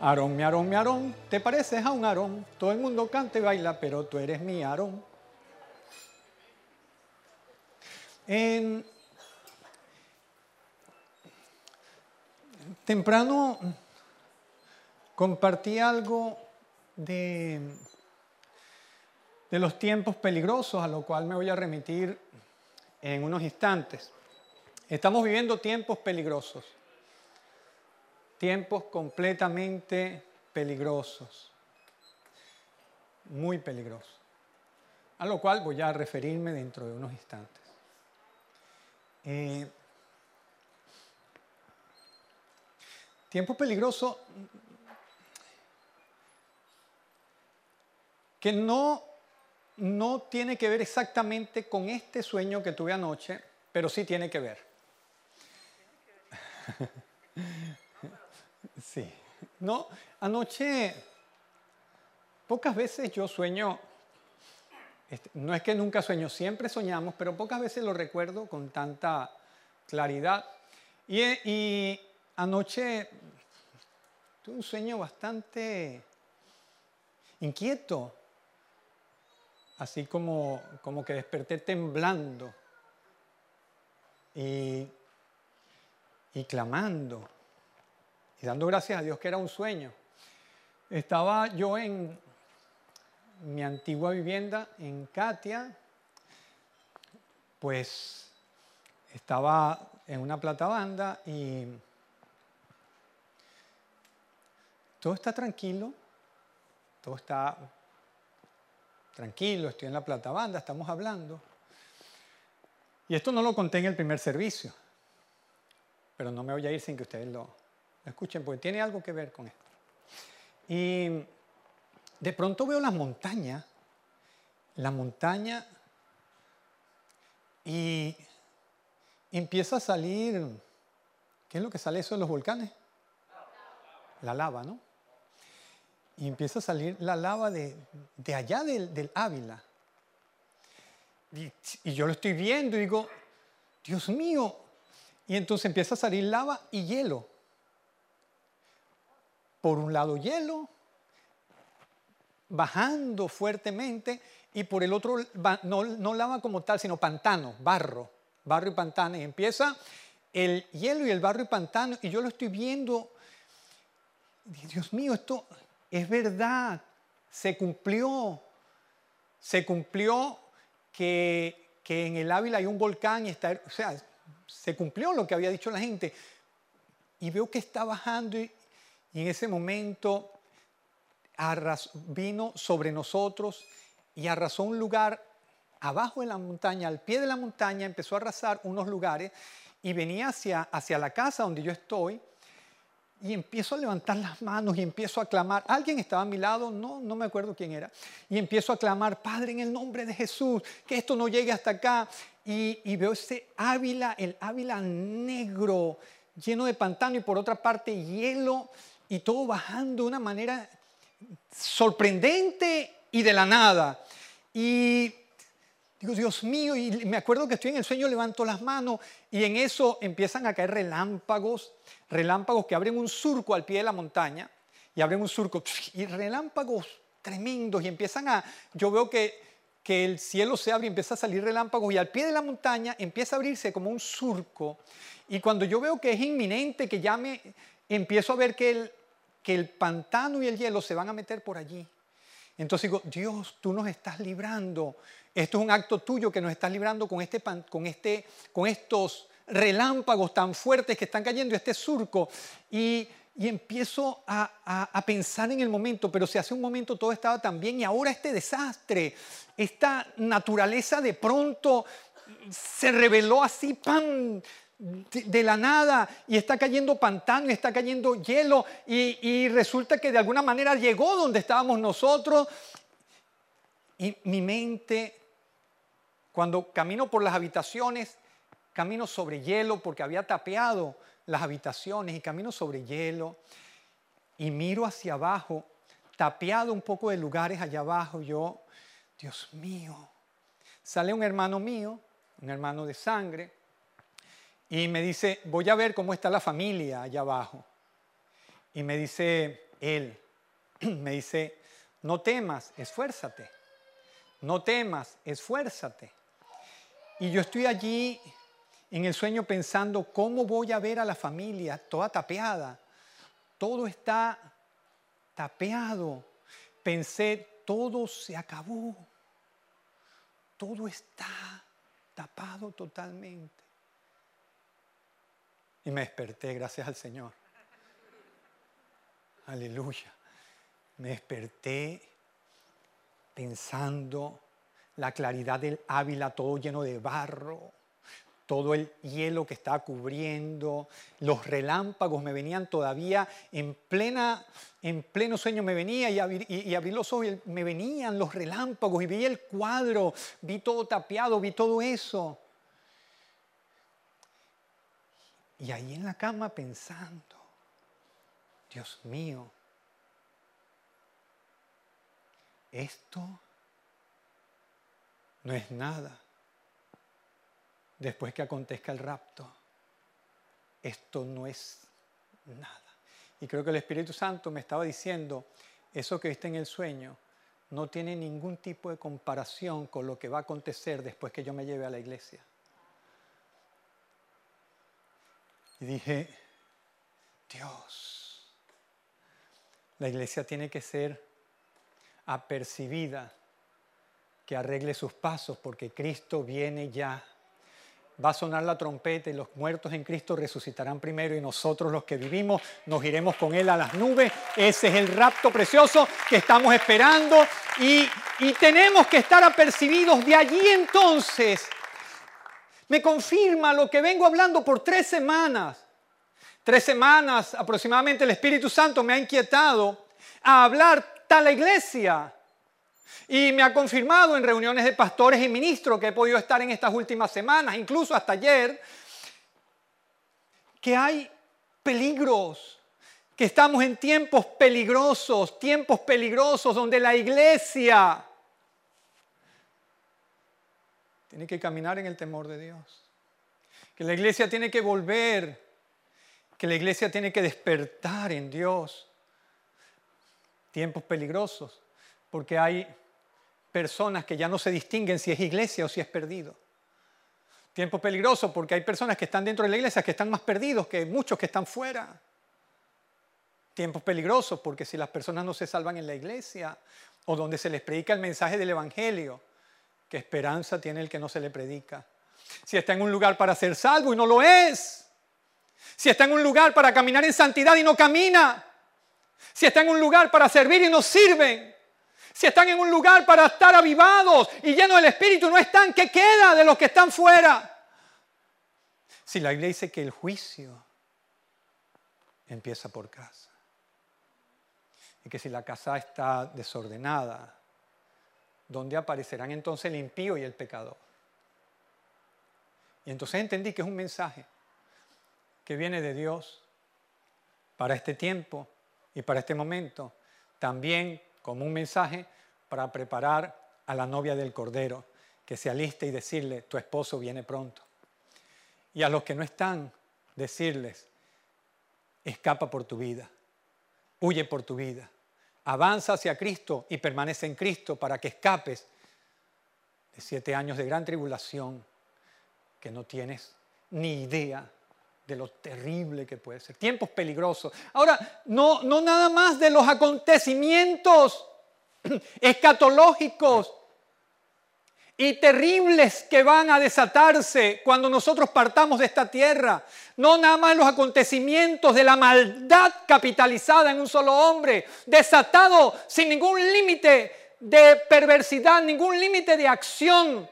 Aarón, mi Aarón, mi Aarón, te pareces a un Aarón. Todo el mundo canta y baila, pero tú eres mi Aarón. Temprano compartí algo de, de los tiempos peligrosos, a lo cual me voy a remitir en unos instantes. Estamos viviendo tiempos peligrosos, tiempos completamente peligrosos, muy peligrosos, a lo cual voy a referirme dentro de unos instantes. Eh, tiempo peligroso que no, no tiene que ver exactamente con este sueño que tuve anoche, pero sí tiene que ver. Sí. No, anoche pocas veces yo sueño, este, no es que nunca sueño, siempre soñamos, pero pocas veces lo recuerdo con tanta claridad. Y, y anoche tuve un sueño bastante inquieto, así como, como que desperté temblando y, y clamando dando gracias a Dios que era un sueño. Estaba yo en mi antigua vivienda en Katia, pues estaba en una platabanda y todo está tranquilo, todo está tranquilo, estoy en la platabanda, estamos hablando. Y esto no lo conté en el primer servicio, pero no me voy a ir sin que ustedes lo, escuchen, porque tiene algo que ver con esto. Y de pronto veo las montañas, la montaña, y empieza a salir, ¿qué es lo que sale eso de los volcanes? La lava, ¿no? Y empieza a salir la lava de, allá del, Ávila. Y, y, yo lo estoy viendo y digo, Dios mío. Y entonces empieza a salir lava y hielo por un lado hielo, bajando fuertemente, y por el otro, no, no lava como tal, sino pantano, barro, barro y pantano. Y empieza el hielo y el barro y pantano, y yo lo estoy viendo. Dios mío, esto es verdad, se cumplió, se cumplió que, que en el Ávila hay un volcán y está, o sea, se cumplió lo que había dicho la gente. Y veo que está bajando y, y en ese momento vino sobre nosotros y arrasó un lugar abajo de la montaña, al pie de la montaña, empezó a arrasar unos lugares y venía hacia, hacia la casa donde yo estoy y empiezo a levantar las manos y empiezo a clamar. Alguien estaba a mi lado, no, no me acuerdo quién era, y empiezo a clamar, Padre, en el nombre de Jesús, que esto no llegue hasta acá. Y, y veo ese Ávila, el Ávila negro, lleno de pantano y por otra parte hielo y todo bajando de una manera sorprendente y de la nada. Y digo, Dios mío, y me acuerdo que estoy en el sueño, levanto las manos y en eso empiezan a caer relámpagos, relámpagos que abren un surco al pie de la montaña y abren un surco y relámpagos tremendos y empiezan a, yo veo que, que el cielo se abre y empieza a salir relámpagos y al pie de la montaña empieza a abrirse como un surco y cuando yo veo que es inminente, que ya me, empiezo a ver que el, que el pantano y el hielo se van a meter por allí. Entonces digo, Dios, tú nos estás librando. Esto es un acto tuyo que nos estás librando con, este, con, este, con estos relámpagos tan fuertes que están cayendo, este surco. Y, y empiezo a, a, pensar en el momento, pero si hace un momento todo estaba tan bien y ahora este desastre, esta naturaleza de pronto se reveló así, ¡pam! De, la nada y está cayendo pantano está cayendo hielo y, resulta que de alguna manera llegó donde estábamos nosotros. Y mi mente, cuando camino por las habitaciones, camino sobre hielo porque había tapeado las habitaciones y camino sobre hielo y miro hacia abajo, tapeado un poco de lugares allá abajo, yo, Dios mío, sale un hermano mío, un hermano de sangre, y me dice, voy a ver cómo está la familia allá abajo. Y me dice, Él me dice, no temas, esfuérzate. No temas, esfuérzate. Y yo estoy allí en el sueño pensando cómo voy a ver a la familia toda tapeada. Todo está tapeado. Pensé, todo se acabó. Todo está tapado totalmente. Y me desperté, gracias al Señor. Aleluya. Me desperté pensando la claridad del Ávila, todo lleno de barro, todo el hielo que estaba cubriendo, los relámpagos me venían todavía en, plena, en pleno sueño, me venía y, abrí, los ojos y me venían los relámpagos y vi el cuadro, vi todo tapiado, vi todo eso. Y ahí en la cama pensando, Dios mío, esto no es nada después que acontezca el rapto. Esto no es nada. Y creo que el Espíritu Santo me estaba diciendo, eso que viste en el sueño no tiene ningún tipo de comparación con lo que va a acontecer después que yo me lleve a la iglesia. Y dije, Dios, la iglesia tiene que ser apercibida, que arregle sus pasos, porque Cristo viene ya. Va a sonar la trompeta y los muertos en Cristo resucitarán primero y nosotros los que vivimos nos iremos con Él a las nubes. Ese es el rapto precioso que estamos esperando y, y tenemos que estar apercibidos de allí entonces me confirma lo que vengo hablando por tres semanas. Tres semanas aproximadamente el Espíritu Santo me ha inquietado a hablar tal iglesia. Y me ha confirmado en reuniones de pastores y ministros que he podido estar en estas últimas semanas, incluso hasta ayer, que hay peligros, que estamos en tiempos peligrosos, tiempos peligrosos donde la iglesia tiene que caminar en el temor de Dios. Que la iglesia tiene que volver, que la iglesia tiene que despertar en Dios. Tiempos peligrosos, porque hay personas que ya no se distinguen si es iglesia o si es perdido. Tiempos peligrosos porque hay personas que están dentro de la iglesia que están más perdidos que muchos que están fuera. Tiempos peligrosos porque si las personas no se salvan en la iglesia o donde se les predica el mensaje del Evangelio, ¿Qué esperanza tiene el que no se le predica? Si está en un lugar para ser salvo y no lo es. Si está en un lugar para caminar en santidad y no camina. Si está en un lugar para servir y no sirven. Si están en un lugar para estar avivados y llenos del Espíritu, no están, ¿qué queda de los que están fuera? Si la Biblia dice que el juicio empieza por casa. Y que si la casa está desordenada, donde aparecerán entonces el impío y el pecador. Y entonces entendí que es un mensaje que viene de Dios para este tiempo y para este momento, también como un mensaje para preparar a la novia del Cordero, que se aliste y decirle, tu esposo viene pronto. Y a los que no están, decirles, escapa por tu vida, huye por tu vida, avanza hacia Cristo y permanece en Cristo para que escapes de siete años de gran tribulación que no tienes ni idea de lo terrible que puede ser. Tiempos peligrosos. Ahora, no, no nada más de los acontecimientos escatológicos y terribles que van a desatarse cuando nosotros partamos de esta tierra. No nada más los acontecimientos de la maldad capitalizada en un solo hombre, desatado sin ningún límite de perversidad, ningún límite de acción,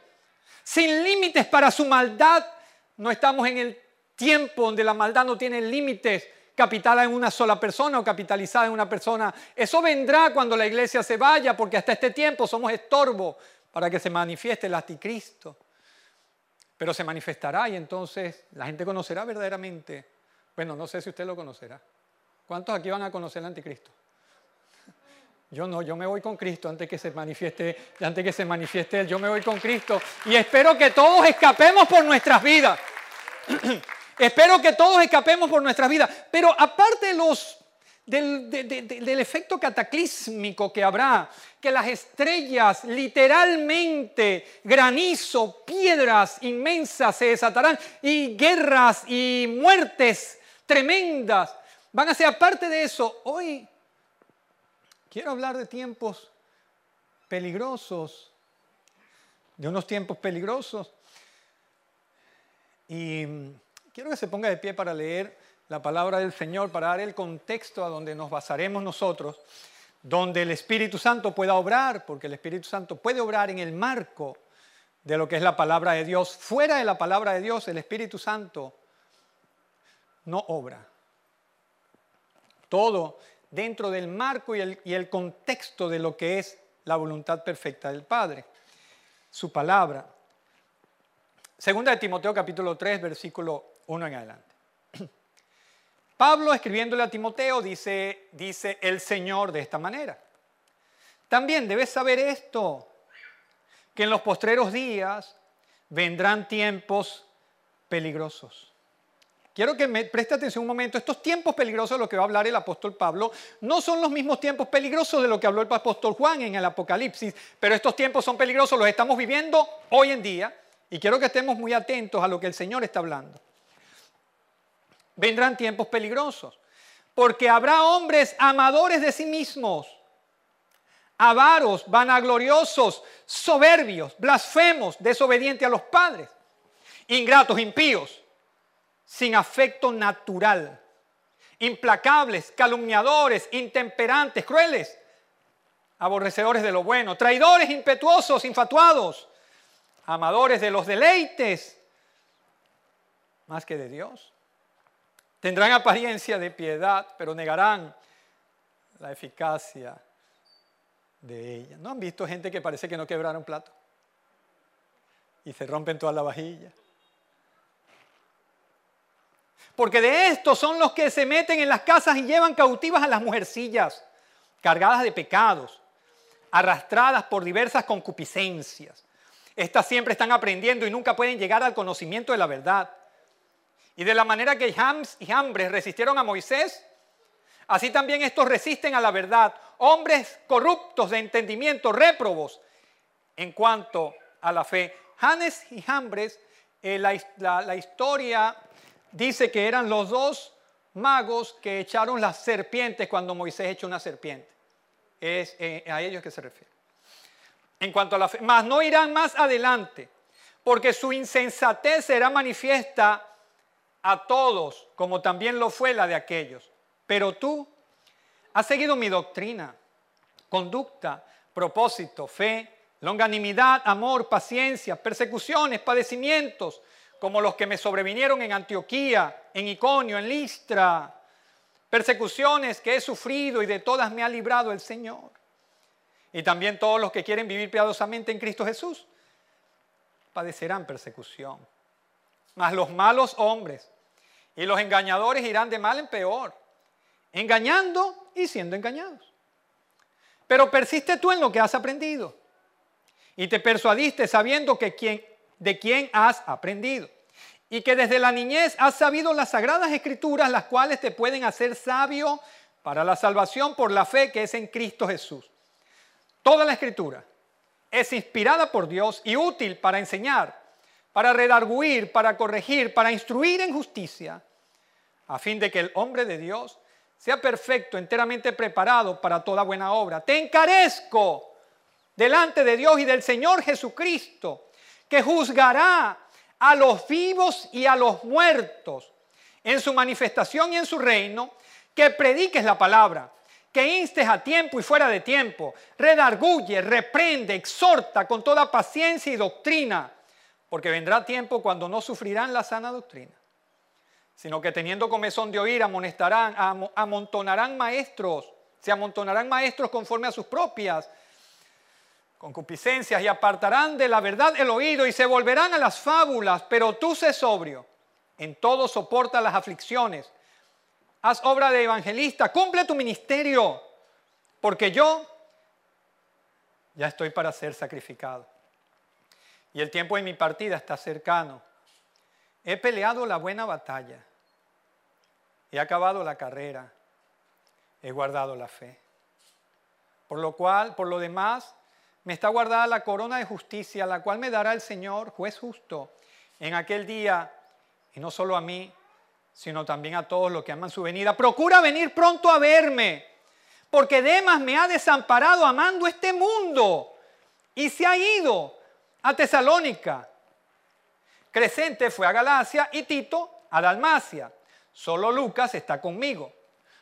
sin límites para su maldad. No estamos en el tiempo donde la maldad no tiene límites capitalizada en una sola persona o capitalizada en una persona. Eso vendrá cuando la iglesia se vaya, porque hasta este tiempo somos estorbo para que se manifieste el anticristo. Pero se manifestará y entonces la gente conocerá verdaderamente. Bueno, no sé si usted lo conocerá. ¿Cuántos aquí van a conocer el anticristo? Yo no, yo me voy con Cristo antes que se manifieste, antes que se manifieste él, yo me voy con Cristo y espero que todos escapemos por nuestras vidas. espero que todos escapemos por nuestras vidas, pero aparte de los del, efecto cataclísmico que habrá, que las estrellas literalmente, granizo, piedras inmensas se desatarán y guerras y muertes tremendas van a ser parte de eso. Hoy quiero hablar de tiempos peligrosos, de unos tiempos peligrosos. Y quiero que se ponga de pie para leer la palabra del Señor, para dar el contexto a donde nos basaremos nosotros, donde el Espíritu Santo pueda obrar, porque el Espíritu Santo puede obrar en el marco de lo que es la palabra de Dios. Fuera de la palabra de Dios, el Espíritu Santo no obra. Todo dentro del marco y el, contexto de lo que es la voluntad perfecta del Padre, su palabra. Segunda de Timoteo capítulo 3, versículo 1 en adelante. Pablo escribiéndole a Timoteo dice, dice el Señor de esta manera. También debes saber esto, que en los postreros días vendrán tiempos peligrosos. Quiero que me preste atención un momento. Estos tiempos peligrosos de los que va a hablar el apóstol Pablo no son los mismos tiempos peligrosos de lo que habló el apóstol Juan en el Apocalipsis, pero estos tiempos son peligrosos, los estamos viviendo hoy en día y quiero que estemos muy atentos a lo que el Señor está hablando vendrán tiempos peligrosos, porque habrá hombres amadores de sí mismos, avaros, vanagloriosos, soberbios, blasfemos, desobedientes a los padres, ingratos, impíos, sin afecto natural, implacables, calumniadores, intemperantes, crueles, aborrecedores de lo bueno, traidores, impetuosos, infatuados, amadores de los deleites, más que de Dios Tendrán apariencia de piedad, pero negarán la eficacia de ella. ¿No han visto gente que parece que no quebraron plato? Y se rompen toda la vajilla. Porque de estos son los que se meten en las casas y llevan cautivas a las mujercillas, cargadas de pecados, arrastradas por diversas concupiscencias. Estas siempre están aprendiendo y nunca pueden llegar al conocimiento de la verdad. Y de la manera que Hams y Hambres resistieron a Moisés, así también estos resisten a la verdad. Hombres corruptos de entendimiento, réprobos en cuanto a la fe. Hannes y Hambres, eh, la, historia dice que eran los dos magos que echaron las serpientes cuando Moisés echó una serpiente. Es eh, a ellos que se refiere. En cuanto a la fe, mas no irán más adelante, porque su insensatez será manifiesta a todos, como también lo fue la de aquellos. Pero tú has seguido mi doctrina, conducta, propósito, fe, longanimidad, amor, paciencia, persecuciones, padecimientos, como los que me sobrevinieron en Antioquía, en Iconio, en Listra, persecuciones que he sufrido y de todas me ha librado el Señor. Y también todos los que quieren vivir piadosamente en Cristo Jesús padecerán persecución. Mas los malos hombres y los engañadores irán de mal en peor, engañando y siendo engañados. Pero persiste tú en lo que has aprendido y te persuadiste sabiendo que de quién has aprendido y que desde la niñez has sabido las sagradas escrituras, las cuales te pueden hacer sabio para la salvación por la fe que es en Cristo Jesús. Toda la escritura es inspirada por Dios y útil para enseñar, para redarguir, para corregir, para instruir en justicia, a fin de que el hombre de Dios sea perfecto, enteramente preparado para toda buena obra. Te encarezco delante de Dios y del Señor Jesucristo, que juzgará a los vivos y a los muertos en su manifestación y en su reino, que prediques la palabra, que instes a tiempo y fuera de tiempo, redarguye, reprende, exhorta con toda paciencia y doctrina porque vendrá tiempo cuando no sufrirán la sana doctrina, sino que teniendo comezón de oír, amonestarán, amontonarán maestros, se amontonarán maestros conforme a sus propias concupiscencias y apartarán de la verdad el oído y se volverán a las fábulas, pero tú sé sobrio, en todo soporta las aflicciones, haz obra de evangelista, cumple tu ministerio, porque yo ya estoy para ser sacrificado y el tiempo de mi partida está cercano. He peleado la buena batalla. He acabado la carrera. he guardado la fe. Por lo cual, por lo demás, me está guardada la corona de justicia, la cual me dará el Señor, juez justo, en aquel día, y no solo a mí, sino también a todos los que aman su venida. Procura venir pronto a verme, porque Demas me ha desamparado amando este mundo y se ha ido a Tesalónica. Crescente fue a Galacia y Tito a Dalmacia. Solo Lucas está conmigo.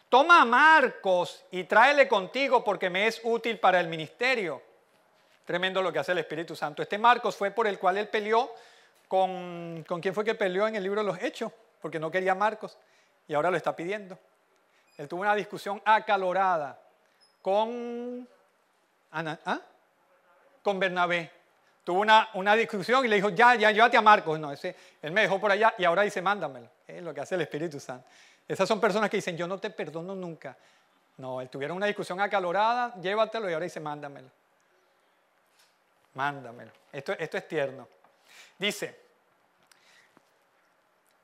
Toma a Marcos y tráele contigo porque me es útil para el ministerio. Tremendo lo que hace el Espíritu Santo. Este Marcos fue por el cual él peleó con... ¿Con quién fue que peleó en el libro de los Hechos? Porque no quería Marcos y ahora lo está pidiendo. Él tuvo una discusión acalorada con... ¿ah? Con Bernabé. Tuvo una, una, discusión y le dijo, ya, ya, llévate a Marcos. No, ese, él me dejó por allá y ahora dice, mándamelo. Es lo que hace el Espíritu Santo. Esas son personas que dicen, yo no te perdono nunca. No, él tuvieron una discusión acalorada, llévatelo y ahora dice, mándamelo. Mándamelo. Esto, esto es tierno. Dice,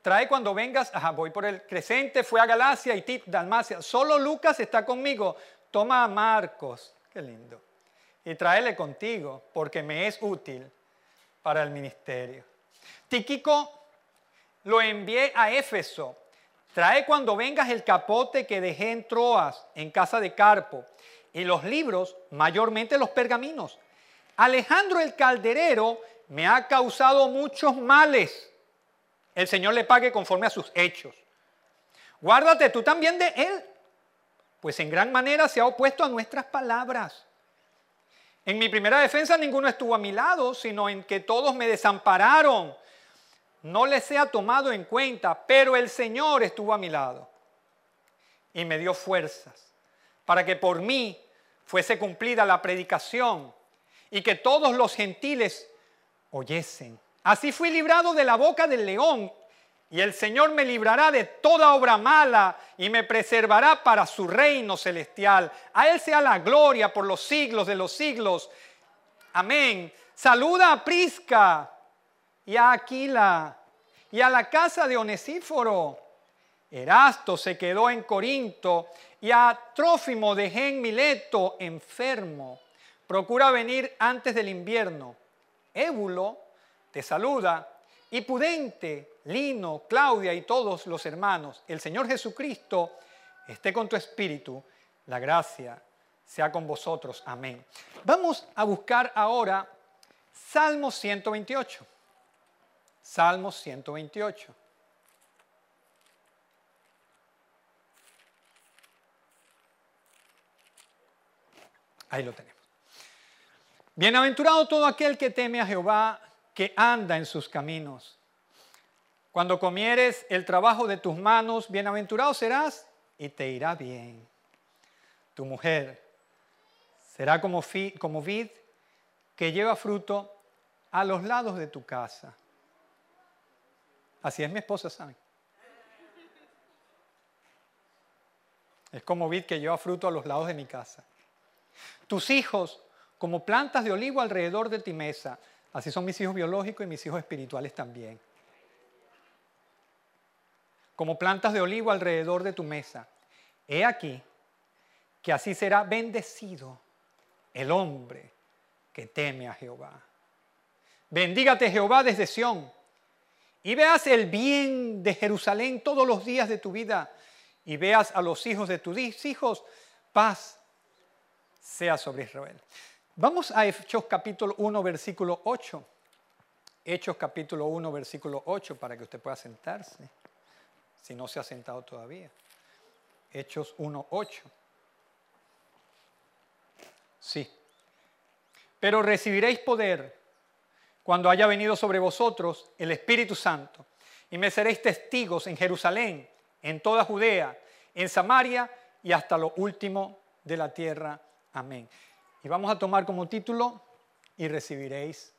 trae cuando vengas, ajá, voy por el crescente, fue a Galacia y Dalmacia. Solo Lucas está conmigo. Toma a Marcos, qué lindo, y tráele contigo, porque me es útil para el ministerio. Tíquico lo envié a Éfeso. Trae cuando vengas el capote que dejé en Troas, en casa de Carpo, y los libros, mayormente los pergaminos. Alejandro el calderero me ha causado muchos males. El Señor le pague conforme a sus hechos. Guárdate tú también de él, pues en gran manera se ha opuesto a nuestras palabras. En mi primera defensa ninguno estuvo a mi lado, sino en que todos me desampararon no les ha tomado en cuenta, pero el Señor estuvo a mi lado y me dio fuerzas para que por mí fuese cumplida la predicación y que todos los gentiles oyesen. Así fui librado de la boca del león y el Señor me librará de toda obra mala y me preservará para su reino celestial. A Él sea la gloria por los siglos de los siglos. Amén. Saluda a Prisca y a Aquila y a la casa de Onesíforo. Erasto se quedó en Corinto y a Trófimo dejé en Mileto enfermo. Procura venir antes del invierno. Ébulo te saluda y Pudente, Lino, Claudia y todos los hermanos. El Señor Jesucristo esté con tu espíritu. La gracia sea con vosotros. Amén. Vamos a buscar ahora Salmo 128. Salmo 128. Ahí lo tenemos. Bienaventurado todo aquel que teme a Jehová, que anda en sus caminos. Cuando comieres el trabajo de tus manos, bienaventurado serás y te irá bien. Tu mujer será como, vid que lleva fruto a los lados de tu casa. Así es mi esposa, ¿saben? Es como vid que lleva fruto a los lados de mi casa. Tus hijos, como plantas de olivo alrededor de ti mesa. Así son mis hijos biológicos y mis hijos espirituales también. Como plantas de olivo alrededor de tu mesa. He aquí que así será bendecido el hombre que teme a Jehová. Bendígate Jehová desde Sión y veas el bien de Jerusalén todos los días de tu vida y veas a los hijos de tus hijos, paz sea sobre Israel. Vamos a Hechos capítulo 1, versículo 8. Hechos capítulo 1, versículo 8, para que usted pueda sentarse, si no se ha sentado todavía. Hechos 1, 8. Sí. Pero recibiréis poder cuando haya venido sobre vosotros el Espíritu Santo, y me seréis testigos en Jerusalén, en toda Judea, en Samaria y hasta lo último de la tierra. Amén. Y vamos a tomar como título, y recibiréis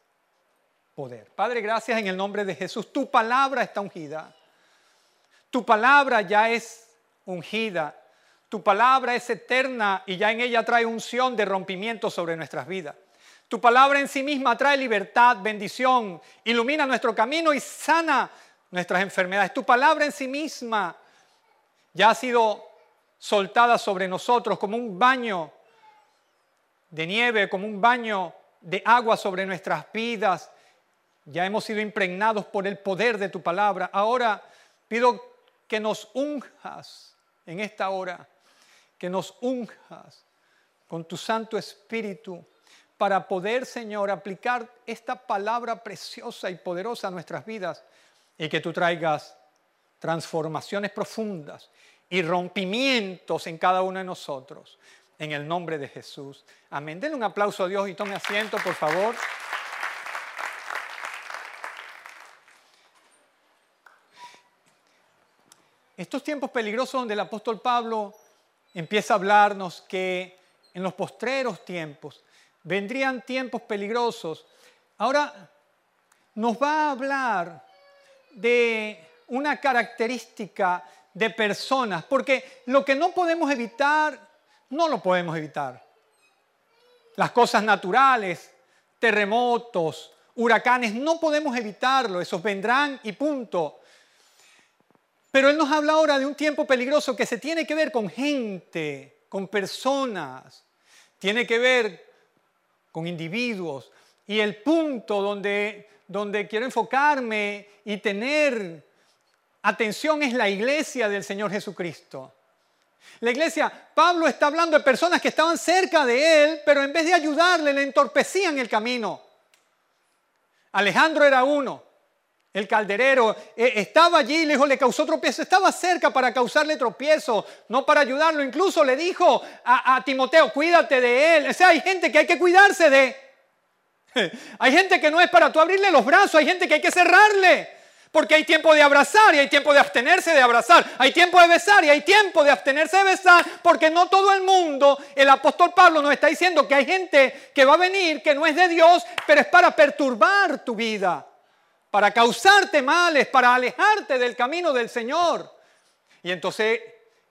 poder. Padre, gracias en el nombre de Jesús. Tu palabra está ungida. Tu palabra ya es ungida. Tu palabra es eterna y ya en ella trae unción de rompimiento sobre nuestras vidas. Tu palabra en sí misma trae libertad, bendición, ilumina nuestro camino y sana nuestras enfermedades. Tu palabra en sí misma ya ha sido soltada sobre nosotros como un baño de nieve, como un baño de agua sobre nuestras vidas. Ya hemos sido impregnados por el poder de tu palabra. Ahora pido que nos unjas en esta hora, que nos unjas con tu Santo Espíritu para poder, Señor, aplicar esta palabra preciosa y poderosa a nuestras vidas y que tú traigas transformaciones profundas y rompimientos en cada uno de nosotros. En el nombre de Jesús. Amén. Denle un aplauso a Dios y tome asiento, por favor. Estos tiempos peligrosos donde el apóstol Pablo empieza a hablarnos que en los postreros tiempos vendrían tiempos peligrosos. Ahora nos va a hablar de una característica de personas, porque lo que no podemos evitar, no lo podemos evitar. Las cosas naturales, terremotos, huracanes, no podemos evitarlo, esos vendrán y punto. Pero Él nos habla ahora de un tiempo peligroso que se tiene que ver con gente, con personas, tiene que ver con individuos. Y el punto donde, donde quiero enfocarme y tener atención es la iglesia del Señor Jesucristo. La iglesia, Pablo está hablando de personas que estaban cerca de él, pero en vez de ayudarle, le entorpecían el camino. Alejandro era uno, el calderero, e, estaba allí, le dijo, le causó tropiezo, estaba cerca para causarle tropiezo, no para ayudarlo. Incluso le dijo a, a Timoteo, cuídate de él. O sea, hay gente que hay que cuidarse de. Hay gente que no es para tú abrirle los brazos, hay gente que hay que cerrarle. Porque hay tiempo de abrazar y hay tiempo de abstenerse de abrazar. Hay tiempo de besar y hay tiempo de abstenerse de besar. Porque no todo el mundo, el apóstol Pablo nos está diciendo que hay gente que va a venir que no es de Dios, pero es para perturbar tu vida, para causarte males, para alejarte del camino del Señor. Y entonces,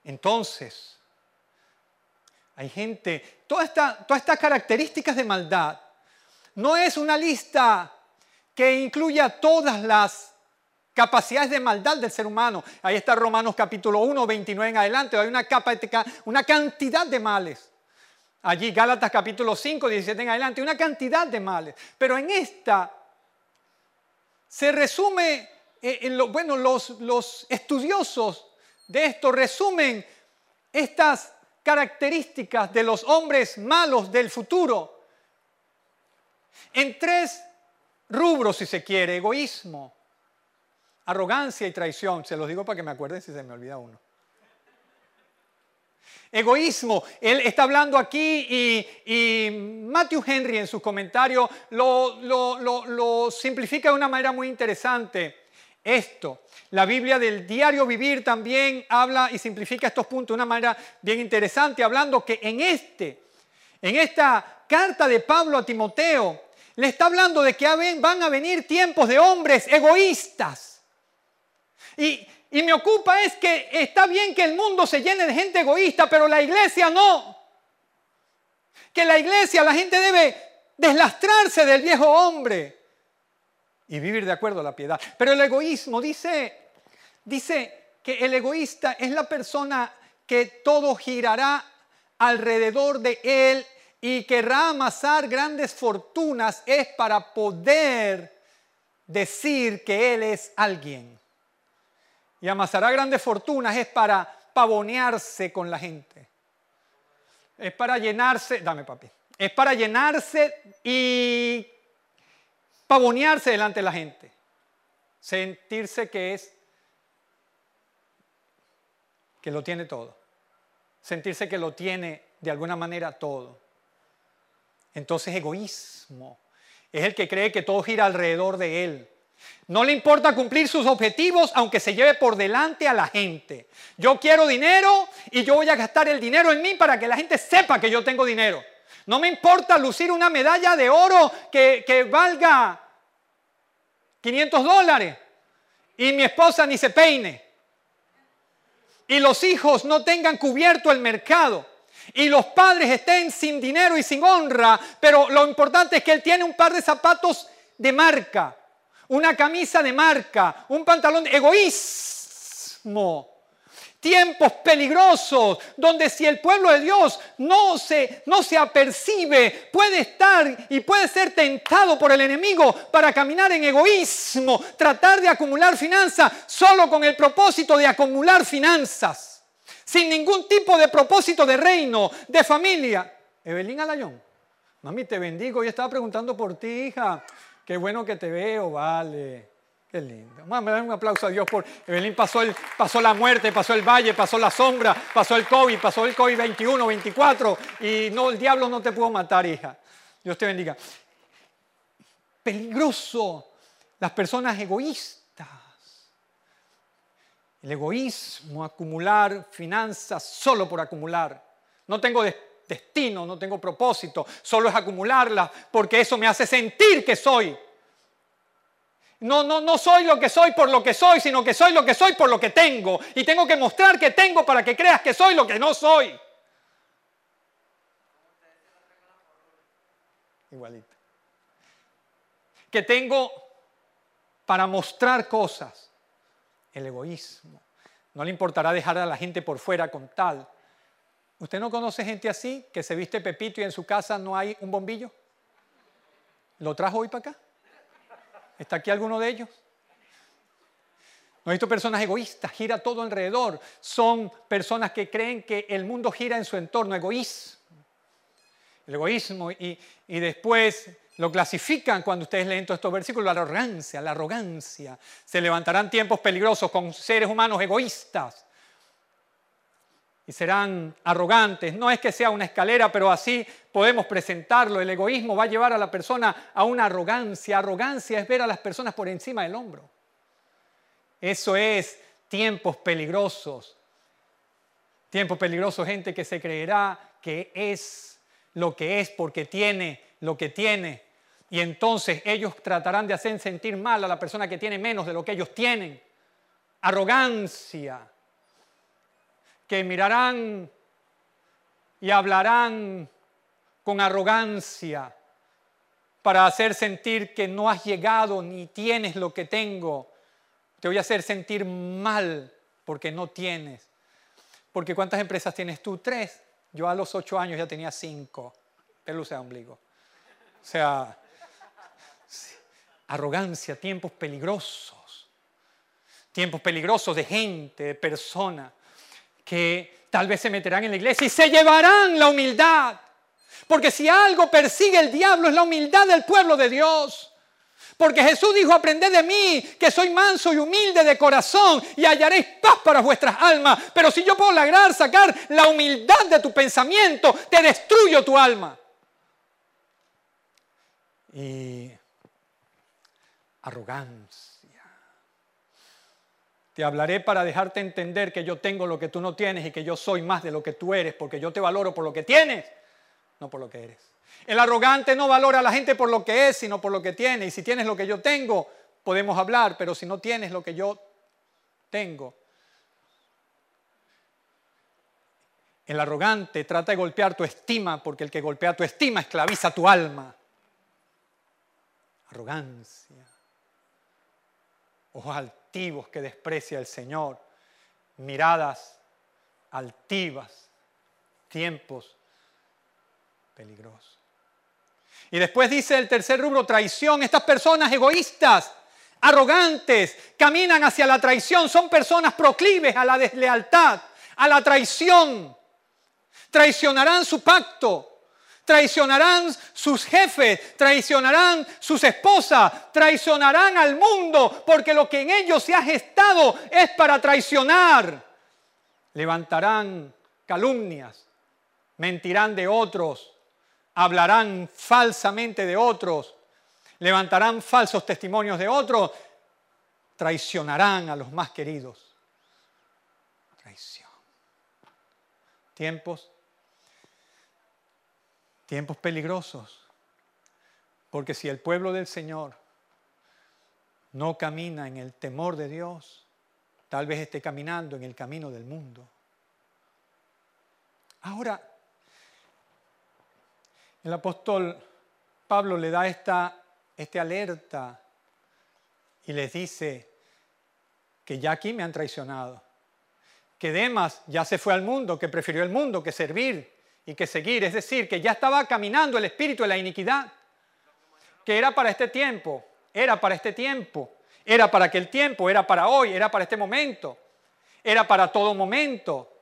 entonces, hay gente, todas estas características de maldad, no es una lista que incluya todas las capacidades de maldad del ser humano. Ahí está Romanos capítulo 1, 29 en adelante. Hay una, una cantidad de males. Allí Gálatas capítulo 5, 17 en adelante. Una cantidad de males. Pero en esta se resume, eh, en lo, bueno, los, los estudiosos de esto resumen estas características de los hombres malos del futuro en tres rubros, si se quiere, egoísmo, Arrogancia y traición. Se los digo para que me acuerden si se me olvida uno. Egoísmo. Él está hablando aquí y, Matthew Henry en su comentario lo, lo simplifica de una manera muy interesante. Esto, la Biblia del diario vivir también habla y simplifica estos puntos de una manera bien interesante, hablando que en este, en esta carta de Pablo a Timoteo, le está hablando de que van a venir tiempos de hombres egoístas y, me ocupa es que está bien que el mundo se llene de gente egoísta, pero la iglesia no. Que la iglesia, la gente debe deslastrarse del viejo hombre y vivir de acuerdo a la piedad. Pero el egoísmo dice, dice que el egoísta es la persona que todo girará alrededor de él y querrá amasar grandes fortunas es para poder decir que él es alguien y amasará grandes fortunas es para pavonearse con la gente. Es para llenarse, dame papi, es para llenarse y pavonearse delante de la gente. Sentirse que es, que lo tiene todo. Sentirse que lo tiene de alguna manera todo. Entonces egoísmo. Es el que cree que todo gira alrededor de él. No le importa cumplir sus objetivos aunque se lleve por delante a la gente. Yo quiero dinero y yo voy a gastar el dinero en mí para que la gente sepa que yo tengo dinero. No me importa lucir una medalla de oro que, que valga 500 dólares y mi esposa ni se peine. Y los hijos no tengan cubierto el mercado. Y los padres estén sin dinero y sin honra. Pero lo importante es que él tiene un par de zapatos de marca una camisa de marca, un pantalón de egoísmo. tiempos peligrosos, donde si el pueblo de Dios no se, no se apercibe, puede estar y puede ser tentado por el enemigo para caminar en egoísmo, tratar de acumular finanzas solo con el propósito de acumular finanzas, sin ningún tipo de propósito de reino, de familia. Evelyn Alayón, mami, te bendigo, yo estaba preguntando por ti, hija, qué bueno que te veo, vale. Qué lindo. Vamos a dar un aplauso a Dios por Evelyn pasó, el, pasó la muerte, pasó el valle, pasó la sombra, pasó el COVID, pasó el COVID 21, 24 y no, el diablo no te pudo matar, hija. Dios te bendiga. Peligroso las personas egoístas. El egoísmo, acumular finanzas solo por acumular. No tengo destino, no tengo propósito, solo es acumularlas porque eso me hace sentir que soy. No, no, no soy lo que soy por lo que soy, sino que soy lo que soy por lo que tengo. Y tengo que mostrar que tengo para que creas que soy lo que no soy. Igualito. Que tengo para mostrar cosas. El egoísmo. No le importará dejar a la gente por fuera con tal. ¿Usted no conoce gente así que se viste pepito y en su casa no hay un bombillo? ¿Lo trajo hoy para acá? ¿Está aquí alguno de ellos? No he visto personas egoístas, gira todo alrededor. Son personas que creen que el mundo gira en su entorno, egoísmo. El egoísmo y, y después lo clasifican cuando ustedes leen todos estos versículos, la arrogancia, la arrogancia. Se levantarán tiempos peligrosos con seres humanos egoístas y serán arrogantes. No es que sea una escalera, pero así podemos presentarlo. El egoísmo va a llevar a la persona a una arrogancia. Arrogancia es ver a las personas por encima del hombro. Eso es tiempos peligrosos. Tiempos peligrosos, gente que se creerá que es lo que es porque tiene lo que tiene. Y entonces ellos tratarán de hacer sentir mal a la persona que tiene menos de lo que ellos tienen. Arrogancia que mirarán y hablarán con arrogancia para hacer sentir que no has llegado ni tienes lo que tengo. Te voy a hacer sentir mal porque no tienes. Porque ¿cuántas empresas tienes tú? Tres. Yo a los ocho años ya tenía cinco. Pelusa de ombligo. O sea, arrogancia, tiempos peligrosos. Tiempos peligrosos de gente, de personas que tal vez se meterán en la iglesia y se llevarán la humildad. Porque si algo persigue el diablo es la humildad del pueblo de Dios. Porque Jesús dijo, aprended de mí, que soy manso y humilde de corazón, y hallaréis paz para vuestras almas. Pero si yo puedo lograr sacar la humildad de tu pensamiento, te destruyo tu alma. Y arrogancia te hablaré para dejarte entender que yo tengo lo que tú no tienes y que yo soy más de lo que tú eres, porque yo te valoro por lo que tienes, no por lo que eres. El arrogante no valora a la gente por lo que es, sino por lo que tiene. Y si tienes lo que yo tengo, podemos hablar, pero si no tienes lo que yo tengo. El arrogante trata de golpear tu estima, porque el que golpea tu estima esclaviza tu alma. Arrogancia. Ojos que desprecia el Señor, miradas altivas, tiempos peligrosos. Y después dice el tercer rubro, traición. Estas personas egoístas, arrogantes, caminan hacia la traición, son personas proclives a la deslealtad, a la traición. Traicionarán su pacto, traicionarán sus jefes, traicionarán sus esposas, traicionarán al mundo, porque lo que en ellos se ha gestado es para traicionar. Levantarán calumnias, mentirán de otros, hablarán falsamente de otros, levantarán falsos testimonios de otros, traicionarán a los más queridos. Traición. Tiempos Tiempos peligrosos. Porque si el pueblo del Señor no camina en el temor de Dios, tal vez esté caminando en el camino del mundo. Ahora, el apóstol Pablo le da esta, este alerta y les dice que ya aquí me han traicionado, que Demas ya se fue al mundo, que prefirió el mundo que servir y que seguir. Es decir, que ya estaba caminando el espíritu de la iniquidad, que era para este tiempo, era para este tiempo, era para aquel tiempo, era para hoy, era para este momento, era para todo momento.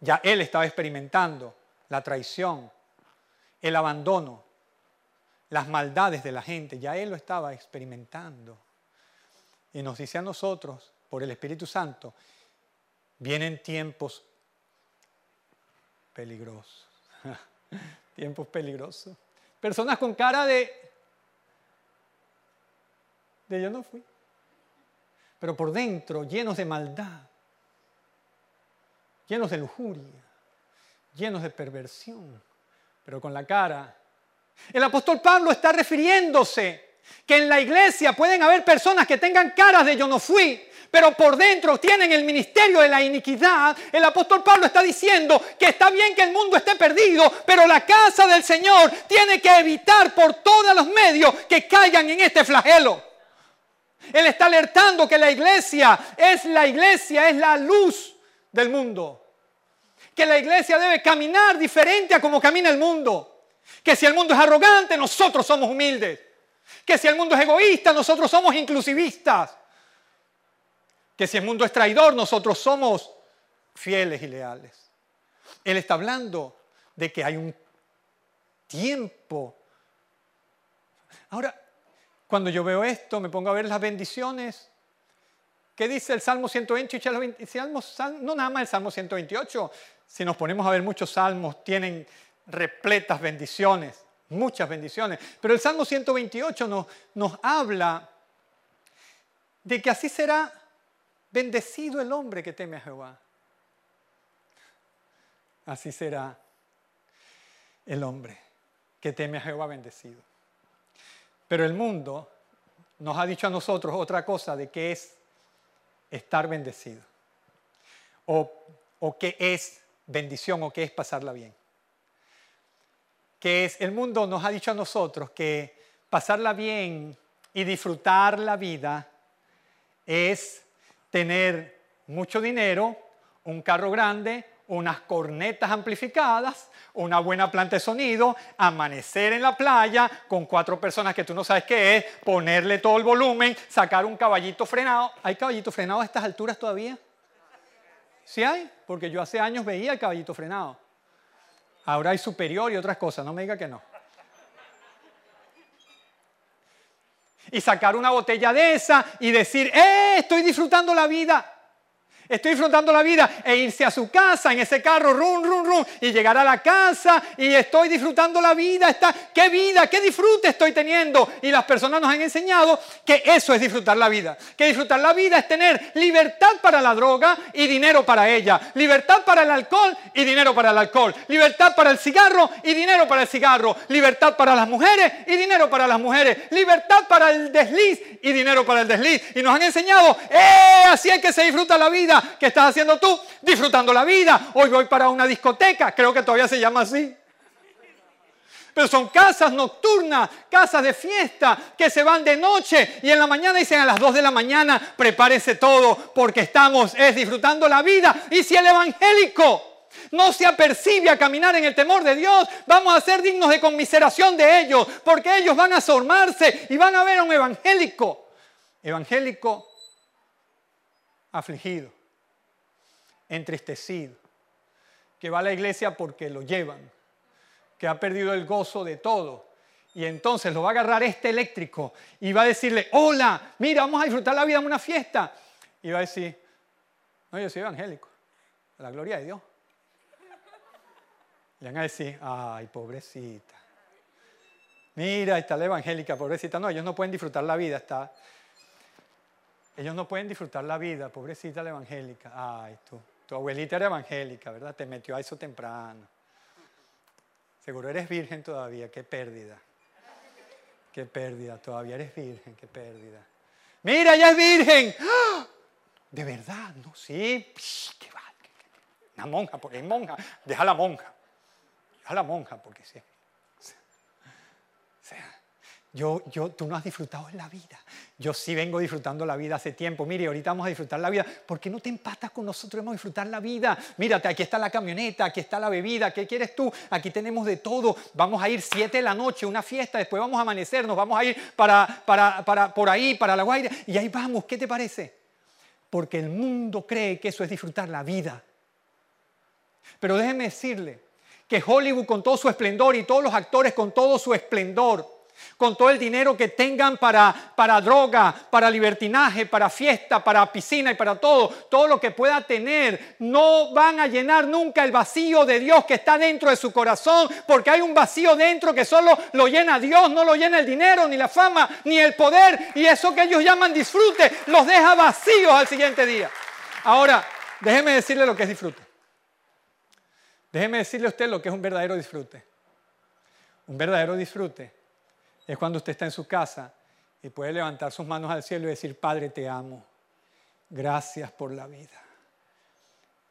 Ya él estaba experimentando la traición, el abandono, las maldades de la gente, ya él lo estaba experimentando. Y nos dice a nosotros, por el Espíritu Santo, vienen tiempos peligrosos. tiempos peligrosos. Personas con cara de, de yo no fui. Pero por dentro llenos de maldad, llenos de lujuria, llenos de perversión, pero con la cara. El apóstol Pablo está refiriéndose que en la iglesia pueden haber personas que tengan caras de yo no fui, pero por dentro tienen el ministerio de la iniquidad, el apóstol Pablo está diciendo que está bien que el mundo esté perdido, pero la casa del Señor tiene que evitar por todos los medios que caigan en este flagelo. Él está alertando que la iglesia es la iglesia, es la luz del mundo. Que la iglesia debe caminar diferente a como camina el mundo. Que si el mundo es arrogante, nosotros somos humildes. Que si el mundo es egoísta, nosotros somos inclusivistas que si el mundo es traidor, nosotros somos fieles y leales. Él está hablando de que hay un tiempo. Ahora, cuando yo veo esto, me pongo a ver las bendiciones. ¿Qué dice el Salmo 128? No nada más el Salmo 128. Si nos ponemos a ver muchos salmos, tienen repletas bendiciones, muchas bendiciones. Pero el Salmo 128 nos, nos habla de que así será Bendecido el hombre que teme a Jehová. Así será el hombre que teme a Jehová bendecido. Pero el mundo nos ha dicho a nosotros otra cosa de qué es estar bendecido. O, o qué es bendición o qué es pasarla bien. Que es, el mundo nos ha dicho a nosotros que pasarla bien y disfrutar la vida es tener mucho dinero, un carro grande, unas cornetas amplificadas, una buena planta de sonido, amanecer en la playa con cuatro personas que tú no sabes qué es, ponerle todo el volumen, sacar un caballito frenado. ¿Hay caballito frenado a estas alturas todavía? ¿Sí hay? Porque yo hace años veía el caballito frenado. Ahora hay superior y otras cosas, no me diga que no. y sacar una botella de esa y decir, ¡eh! Estoy disfrutando la vida. Estoy disfrutando la vida e irse a su casa en ese carro, rum, rum, rum, y llegar a la casa y estoy disfrutando la vida. Está, ¿Qué vida, qué disfrute estoy teniendo? Y las personas nos han enseñado que eso es disfrutar la vida. Que disfrutar la vida es tener libertad para la droga y dinero para ella. Libertad para el alcohol y dinero para el alcohol. Libertad para el cigarro y dinero para el cigarro. Libertad para las mujeres y dinero para las mujeres. Libertad para el desliz y dinero para el desliz. Y nos han enseñado, ¡eh! Así es que se disfruta la vida. ¿Qué estás haciendo tú? Disfrutando la vida. Hoy voy para una discoteca, creo que todavía se llama así. Pero son casas nocturnas, casas de fiesta, que se van de noche y en la mañana dicen a las 2 de la mañana, prepárese todo porque estamos es disfrutando la vida. Y si el evangélico no se apercibe a caminar en el temor de Dios, vamos a ser dignos de conmiseración de ellos, porque ellos van a asomarse y van a ver a un evangélico, evangélico afligido, entristecido, que va a la iglesia porque lo llevan, que ha perdido el gozo de todo. Y entonces lo va a agarrar este eléctrico y va a decirle, hola, mira, vamos a disfrutar la vida en una fiesta. Y va a decir, no, yo soy evangélico, la gloria de Dios. Le van a decir, ay, pobrecita. Mira, está la evangélica, pobrecita. No, ellos no pueden disfrutar la vida, está, ellos no pueden disfrutar la vida, pobrecita la evangélica. Ay, tú, tu abuelita era evangélica, ¿verdad? Te metió a eso temprano. Seguro eres virgen todavía, qué pérdida. Qué pérdida, todavía eres virgen, qué pérdida. Mira, ya es virgen. ¡Ah! De verdad, no, sí. qué va. Una monja, porque es monja. Deja la monja. Deja la monja, porque sí. O sea, yo, yo, tú no has disfrutado la vida. Yo sí vengo disfrutando la vida hace tiempo. Mire, ahorita vamos a disfrutar la vida. ¿Por qué no te empatas con nosotros? Vamos a disfrutar la vida. Mírate, aquí está la camioneta, aquí está la bebida. ¿Qué quieres tú? Aquí tenemos de todo. Vamos a ir siete de la noche, una fiesta. Después vamos a amanecernos. Vamos a ir para, para, para, por ahí, para la Guaira. Y ahí vamos. ¿Qué te parece? Porque el mundo cree que eso es disfrutar la vida. Pero déjeme decirle que Hollywood con todo su esplendor y todos los actores con todo su esplendor con todo el dinero que tengan para, para droga, para libertinaje, para fiesta, para piscina y para todo, todo lo que pueda tener, no van a llenar nunca el vacío de Dios que está dentro de su corazón, porque hay un vacío dentro que solo lo llena Dios, no lo llena el dinero, ni la fama, ni el poder, y eso que ellos llaman disfrute, los deja vacíos al siguiente día. Ahora, déjeme decirle lo que es disfrute. Déjeme decirle a usted lo que es un verdadero disfrute. Un verdadero disfrute es cuando usted está en su casa y puede levantar sus manos al cielo y decir, Padre, te amo. Gracias por la vida.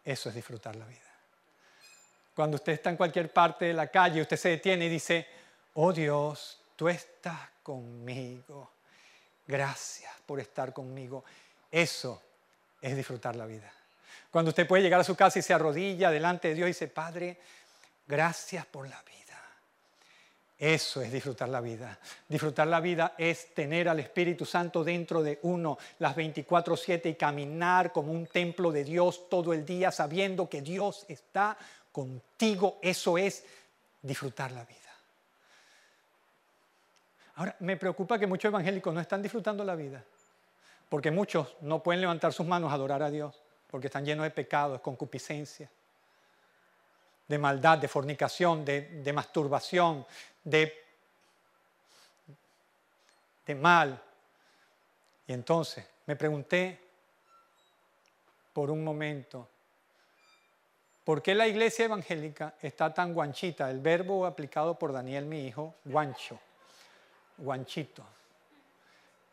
Eso es disfrutar la vida. Cuando usted está en cualquier parte de la calle, usted se detiene y dice, oh Dios, tú estás conmigo. Gracias por estar conmigo. Eso es disfrutar la vida. Cuando usted puede llegar a su casa y se arrodilla delante de Dios y dice, Padre, gracias por la vida. Eso es disfrutar la vida. Disfrutar la vida es tener al Espíritu Santo dentro de uno las 24/7 y caminar como un templo de Dios todo el día sabiendo que Dios está contigo. Eso es disfrutar la vida. Ahora, me preocupa que muchos evangélicos no están disfrutando la vida, porque muchos no pueden levantar sus manos a adorar a Dios, porque están llenos de pecados, concupiscencia, de maldad, de fornicación, de, de masturbación, de, mal. Y entonces me pregunté por un momento, ¿por qué la iglesia evangélica está tan guanchita? El verbo aplicado por Daniel, mi hijo, guancho, guanchito.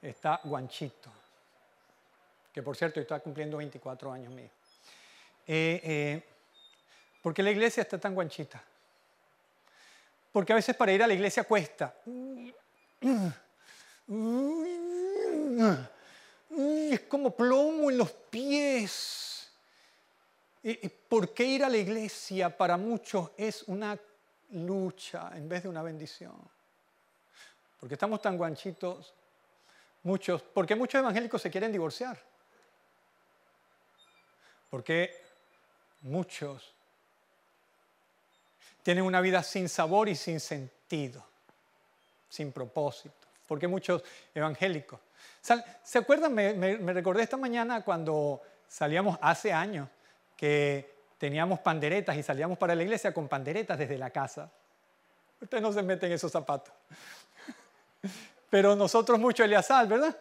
Está guanchito. Que por cierto, está cumpliendo 24 años mi hijo. Eh, eh, ¿Por qué la iglesia está tan guanchita? Porque a veces para ir a la iglesia cuesta. Es como plomo en los pies. ¿Por qué ir a la iglesia para muchos es una lucha en vez de una bendición? Porque estamos tan guanchitos, muchos, porque muchos evangélicos se quieren divorciar. Porque muchos tienen una vida sin sabor y sin sentido, sin propósito. Porque muchos evangélicos. ¿Se acuerdan? Me, recordé esta mañana cuando salíamos hace años que teníamos panderetas y salíamos para la iglesia con panderetas desde la casa. Ustedes no se meten en esos zapatos. Pero nosotros mucho Eliasal, ¿verdad?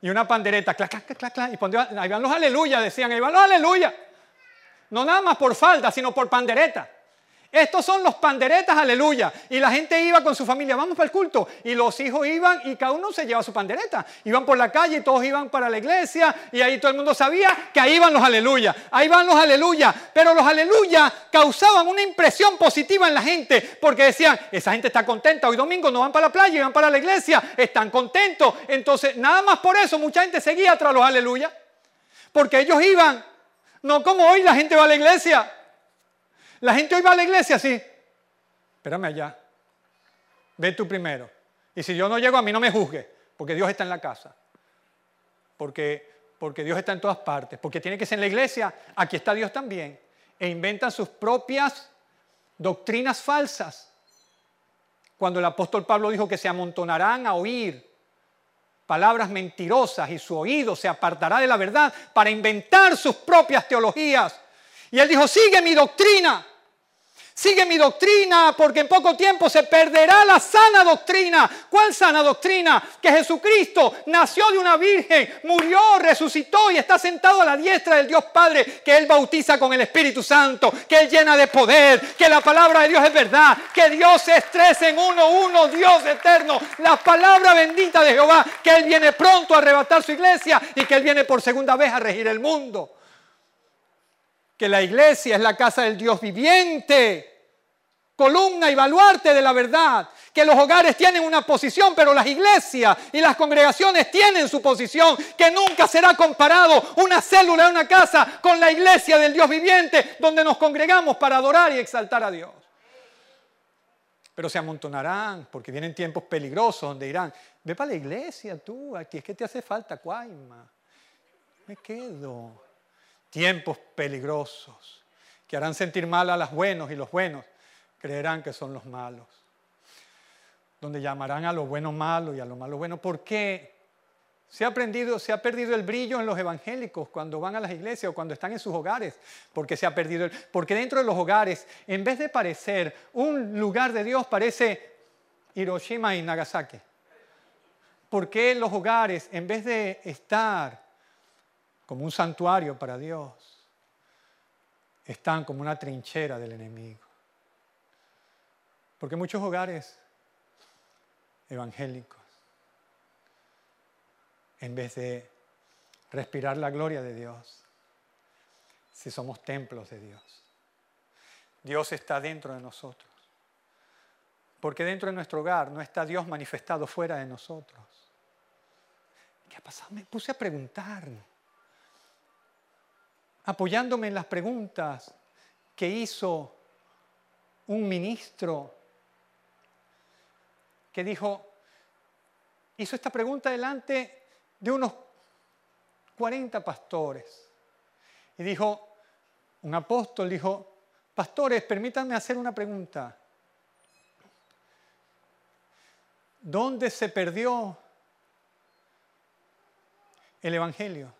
Y una pandereta, clac, clac, clac, clac, y ahí van los aleluya, decían, ahí van los aleluya. No nada más por falda, sino por pandereta. Estos son los panderetas, aleluya. Y la gente iba con su familia, vamos para el culto. Y los hijos iban y cada uno se lleva su pandereta. Iban por la calle y todos iban para la iglesia. Y ahí todo el mundo sabía que ahí van los aleluya. Ahí van los aleluya. Pero los aleluya causaban una impresión positiva en la gente. Porque decían, esa gente está contenta. Hoy domingo no van para la playa van para la iglesia. Están contentos. Entonces, nada más por eso mucha gente seguía tras los aleluya. Porque ellos iban. No como hoy la gente va a la iglesia. La gente hoy va a la iglesia así. Espérame allá. Ve tú primero. Y si yo no llego, a mí no me juzgue, porque Dios está en la casa. Porque, porque Dios está en todas partes. Porque tiene que ser en la iglesia, aquí está Dios también. E inventan sus propias doctrinas falsas. Cuando el apóstol Pablo dijo que se amontonarán a oír palabras mentirosas y su oído se apartará de la verdad para inventar sus propias teologías y él dijo, sigue mi doctrina. Sigue mi doctrina porque en poco tiempo se perderá la sana doctrina. ¿Cuál sana doctrina? Que Jesucristo nació de una virgen, murió, resucitó y está sentado a la diestra del Dios Padre, que Él bautiza con el Espíritu Santo, que Él llena de poder, que la palabra de Dios es verdad, que Dios es tres en uno, uno, Dios eterno. La palabra bendita de Jehová, que Él viene pronto a arrebatar su iglesia y que Él viene por segunda vez a regir el mundo que la iglesia es la casa del Dios viviente, columna y baluarte de la verdad, que los hogares tienen una posición, pero las iglesias y las congregaciones tienen su posición, que nunca será comparado una célula una casa con la iglesia del Dios viviente, donde nos congregamos para adorar y exaltar a Dios. Pero se amontonarán, porque vienen tiempos peligrosos donde dirán, ve para la iglesia tú, aquí es que te hace falta, cuaima. Me quedo. Tiempos peligrosos que harán sentir mal a los buenos y los buenos creerán que son los malos. Donde llamarán a los buenos malos y a los malos buenos. ¿Por qué? Se ha, aprendido, se ha perdido el brillo en los evangélicos cuando van a las iglesias o cuando están en sus hogares, porque se ha perdido porque dentro de los hogares, en vez de parecer un lugar de Dios, parece Hiroshima y Nagasaki. Porque los hogares, en vez de estar como un santuario para Dios, están como una trinchera del enemigo? Porque muchos hogares evangélicos, en vez de respirar la gloria de Dios, si somos templos de Dios, Dios está dentro de nosotros. Porque dentro de nuestro hogar no está Dios manifestado fuera de nosotros. ¿Qué ha pasado? Me puse a preguntar, apoyándome en las preguntas que hizo un ministro que dijo, hizo esta pregunta delante de unos 40 pastores. Y dijo, un apóstol dijo, pastores, permítanme hacer una pregunta. ¿Dónde se perdió el Evangelio?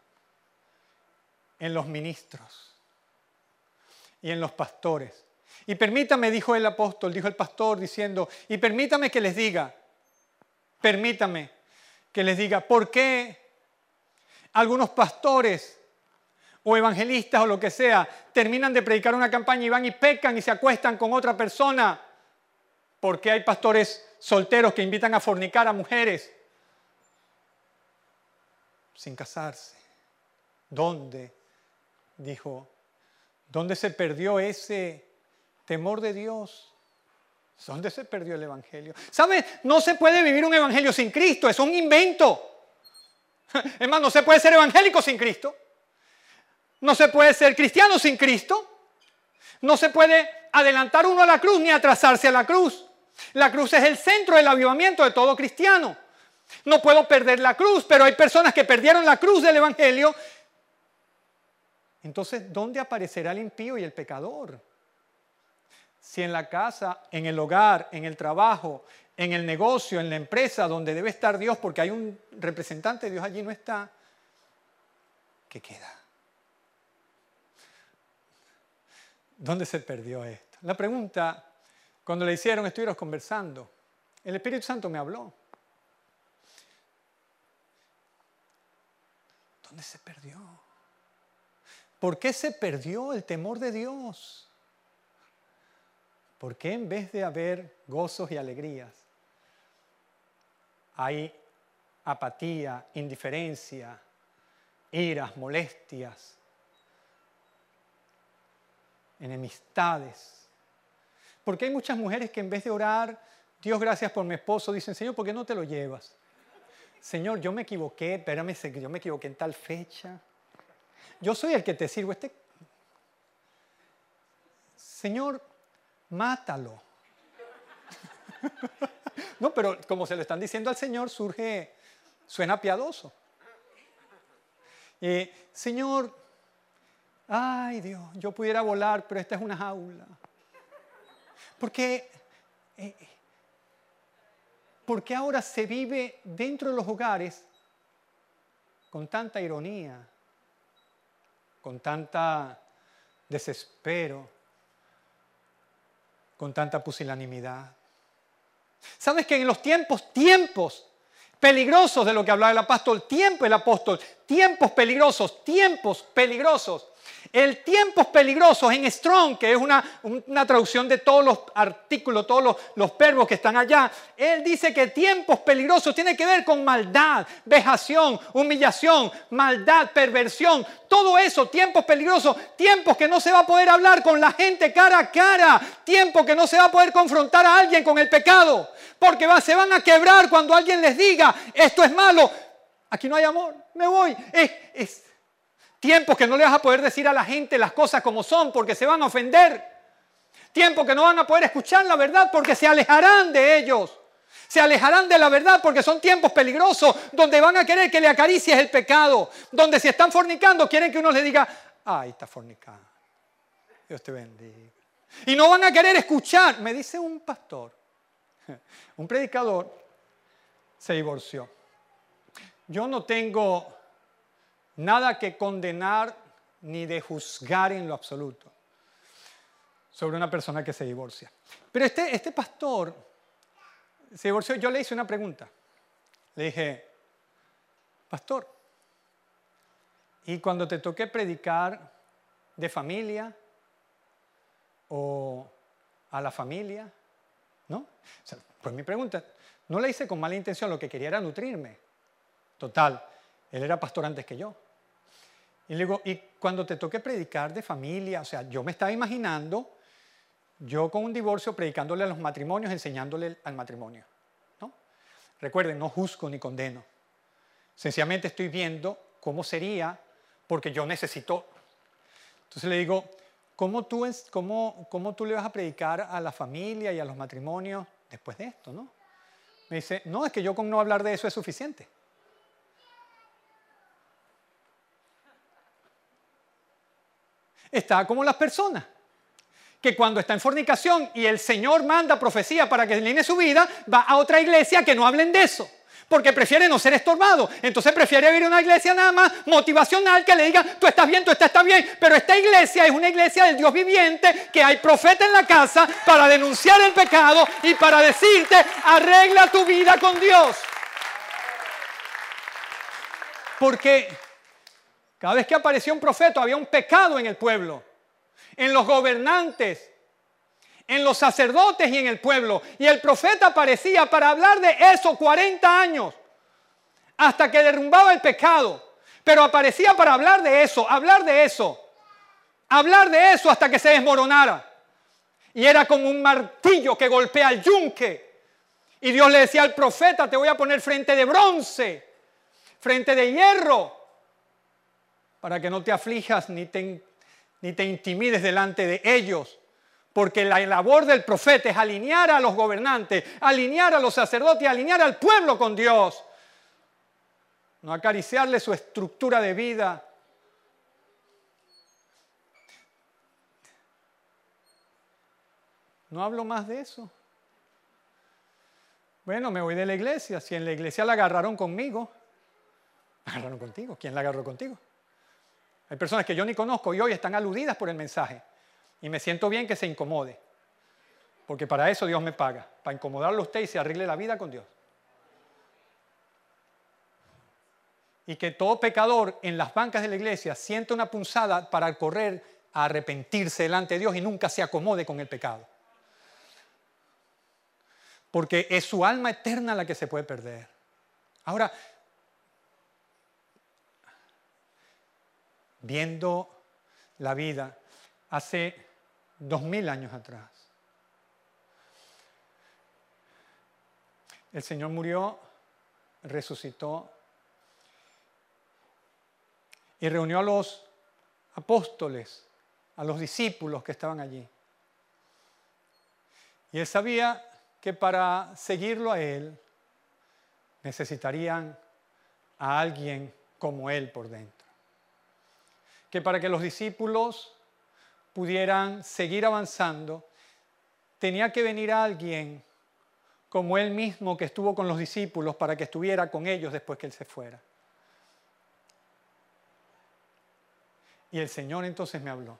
En los ministros y en los pastores. Y permítame, dijo el apóstol, dijo el pastor diciendo, y permítame que les diga, permítame que les diga, ¿por qué algunos pastores o evangelistas o lo que sea terminan de predicar una campaña y van y pecan y se acuestan con otra persona? ¿Por qué hay pastores solteros que invitan a fornicar a mujeres sin casarse? ¿Dónde? Dijo, ¿dónde se perdió ese temor de Dios. ¿Dónde se perdió el Evangelio? ¿Sabes? No se puede vivir un Evangelio sin Cristo, es un invento. Es más, no se puede ser evangélico sin Cristo. No se puede ser cristiano sin Cristo. No se puede adelantar uno a la cruz ni atrasarse a la cruz. La cruz es el centro del avivamiento de todo cristiano. No puedo perder la cruz, pero hay personas que perdieron la cruz del Evangelio. Entonces, ¿dónde aparecerá el impío y el pecador? si en la casa, en el hogar, en el trabajo, en el negocio, en la empresa donde debe estar Dios, porque hay un representante de Dios allí no está, ¿qué queda? ¿Dónde se perdió esto? La pregunta, cuando le hicieron, estuvieron conversando, el Espíritu Santo me habló. ¿Dónde se perdió? ¿Por qué se perdió el temor de Dios? ¿Por qué en vez de haber gozos y alegrías, hay apatía, indiferencia, iras, molestias, enemistades? Porque hay muchas mujeres que en vez de orar, Dios gracias por mi esposo, dicen, Señor, ¿por qué no te lo llevas? Señor, yo me equivoqué, espérame, yo me equivoqué en tal fecha. Yo soy el que te sirvo. Este... Señor, mátalo. no, pero como se lo están diciendo al Señor, surge, suena piadoso. Señor, ay Dios, yo pudiera volar, pero esta es una jaula. Porque, eh, porque ahora se vive dentro de los hogares con tanta ironía, con tanta desespero, con tanta pusilanimidad. ¿Sabes que en los tiempos, tiempos peligrosos de lo que hablaba el apóstol, tiempo el apóstol, tiempos peligrosos, tiempos peligrosos, El tiempos peligrosos en Strong, que es una, traducción de todos los artículos, todos los, los, verbos que están allá, él dice que tiempos peligrosos tiene que ver con maldad, vejación, humillación, maldad, perversión, todo eso, tiempos peligrosos, tiempos que no se va a poder hablar con la gente cara a cara, tiempos que no se va a poder confrontar a alguien con el pecado, porque se van a quebrar cuando alguien les diga, esto es malo, aquí no hay amor, me voy. Es, tiempos que no le vas a poder decir a la gente las cosas como son porque se van a ofender. Tiempos que no van a poder escuchar la verdad porque se alejarán de ellos. Se alejarán de la verdad porque son tiempos peligrosos donde van a querer que le acaricies el pecado. Donde si están fornicando quieren que uno le diga, ay, está fornicando. Dios te bendiga. Y no van a querer escuchar. Me dice un pastor, un predicador, se divorció. Yo no tengo nada que condenar ni de juzgar en lo absoluto sobre una persona que se divorcia. Pero este, este pastor se divorció, yo le hice una pregunta. Le dije, pastor, ¿y cuando te toque predicar de familia o a la familia? ¿No? pues mi pregunta, no le hice con mala intención, lo que quería era nutrirme. Total, él era pastor antes que yo. Y le digo, y cuando te toque predicar de familia, o sea, yo me estaba imaginando yo con un divorcio predicándole a los matrimonios, enseñándole al matrimonio. ¿no? Recuerden, no juzgo ni condeno. Sencillamente estoy viendo cómo sería, porque yo necesito. Entonces le digo, ¿cómo tú, cómo, cómo tú le vas a predicar a la familia y a los matrimonios después de esto? ¿no? Me dice, no, es que yo con no hablar de eso es suficiente. Está como las personas. Que cuando está en fornicación y el Señor manda profecía para que line su vida, va a otra iglesia que no hablen de eso. Porque prefiere no ser estorbado. Entonces prefiere ir a una iglesia nada más motivacional que le diga, tú estás bien, tú estás, bien. Pero esta iglesia es una iglesia del Dios viviente, que hay profeta en la casa para denunciar el pecado y para decirte, arregla tu vida con Dios. Porque cada vez que aparecía un profeta había un pecado en el pueblo, en los gobernantes, en los sacerdotes y en el pueblo. Y el profeta aparecía para hablar de eso 40 años, hasta que derrumbaba el pecado. Pero aparecía para hablar de eso, hablar de eso, hablar de eso hasta que se desmoronara. Y era como un martillo que golpea al yunque. Y Dios le decía al profeta, te voy a poner frente de bronce, frente de hierro, para que no te aflijas ni te, ni te intimides delante de ellos. Porque la labor del profeta es alinear a los gobernantes, alinear a los sacerdotes, alinear al pueblo con Dios. No acariciarle su estructura de vida. No hablo más de eso. Bueno, me voy de la iglesia. Si en la iglesia la agarraron conmigo, agarraron contigo. ¿Quién la agarró contigo? Hay personas que yo ni conozco y hoy están aludidas por el mensaje. Y me siento bien que se incomode. Porque para eso Dios me paga. Para incomodarlo a usted y se arregle la vida con Dios. Y que todo pecador en las bancas de la iglesia sienta una punzada para correr a arrepentirse delante de Dios y nunca se acomode con el pecado. Porque es su alma eterna la que se puede perder. Ahora, viendo la vida hace dos mil años atrás. El Señor murió, resucitó y reunió a los apóstoles, a los discípulos que estaban allí. Y él sabía que para seguirlo a él necesitarían a alguien como él por dentro que para que los discípulos pudieran seguir avanzando, tenía que venir alguien como él mismo que estuvo con los discípulos para que estuviera con ellos después que él se fuera. Y el Señor entonces me habló.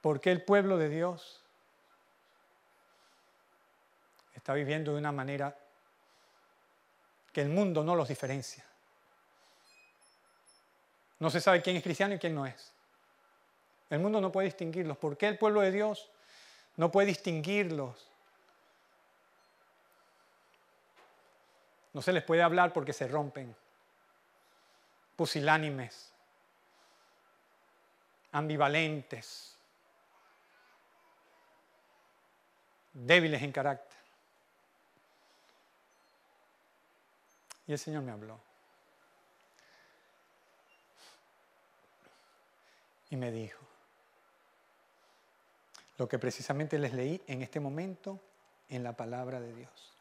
Porque el pueblo de Dios está viviendo de una manera que el mundo no los diferencia. No se sabe quién es cristiano y quién no es. El mundo no puede distinguirlos. ¿Por qué el pueblo de Dios no puede distinguirlos? No se les puede hablar porque se rompen. Pusilánimes, ambivalentes, débiles en carácter. Y el Señor me habló. Y me dijo, lo que precisamente les leí en este momento en la palabra de Dios.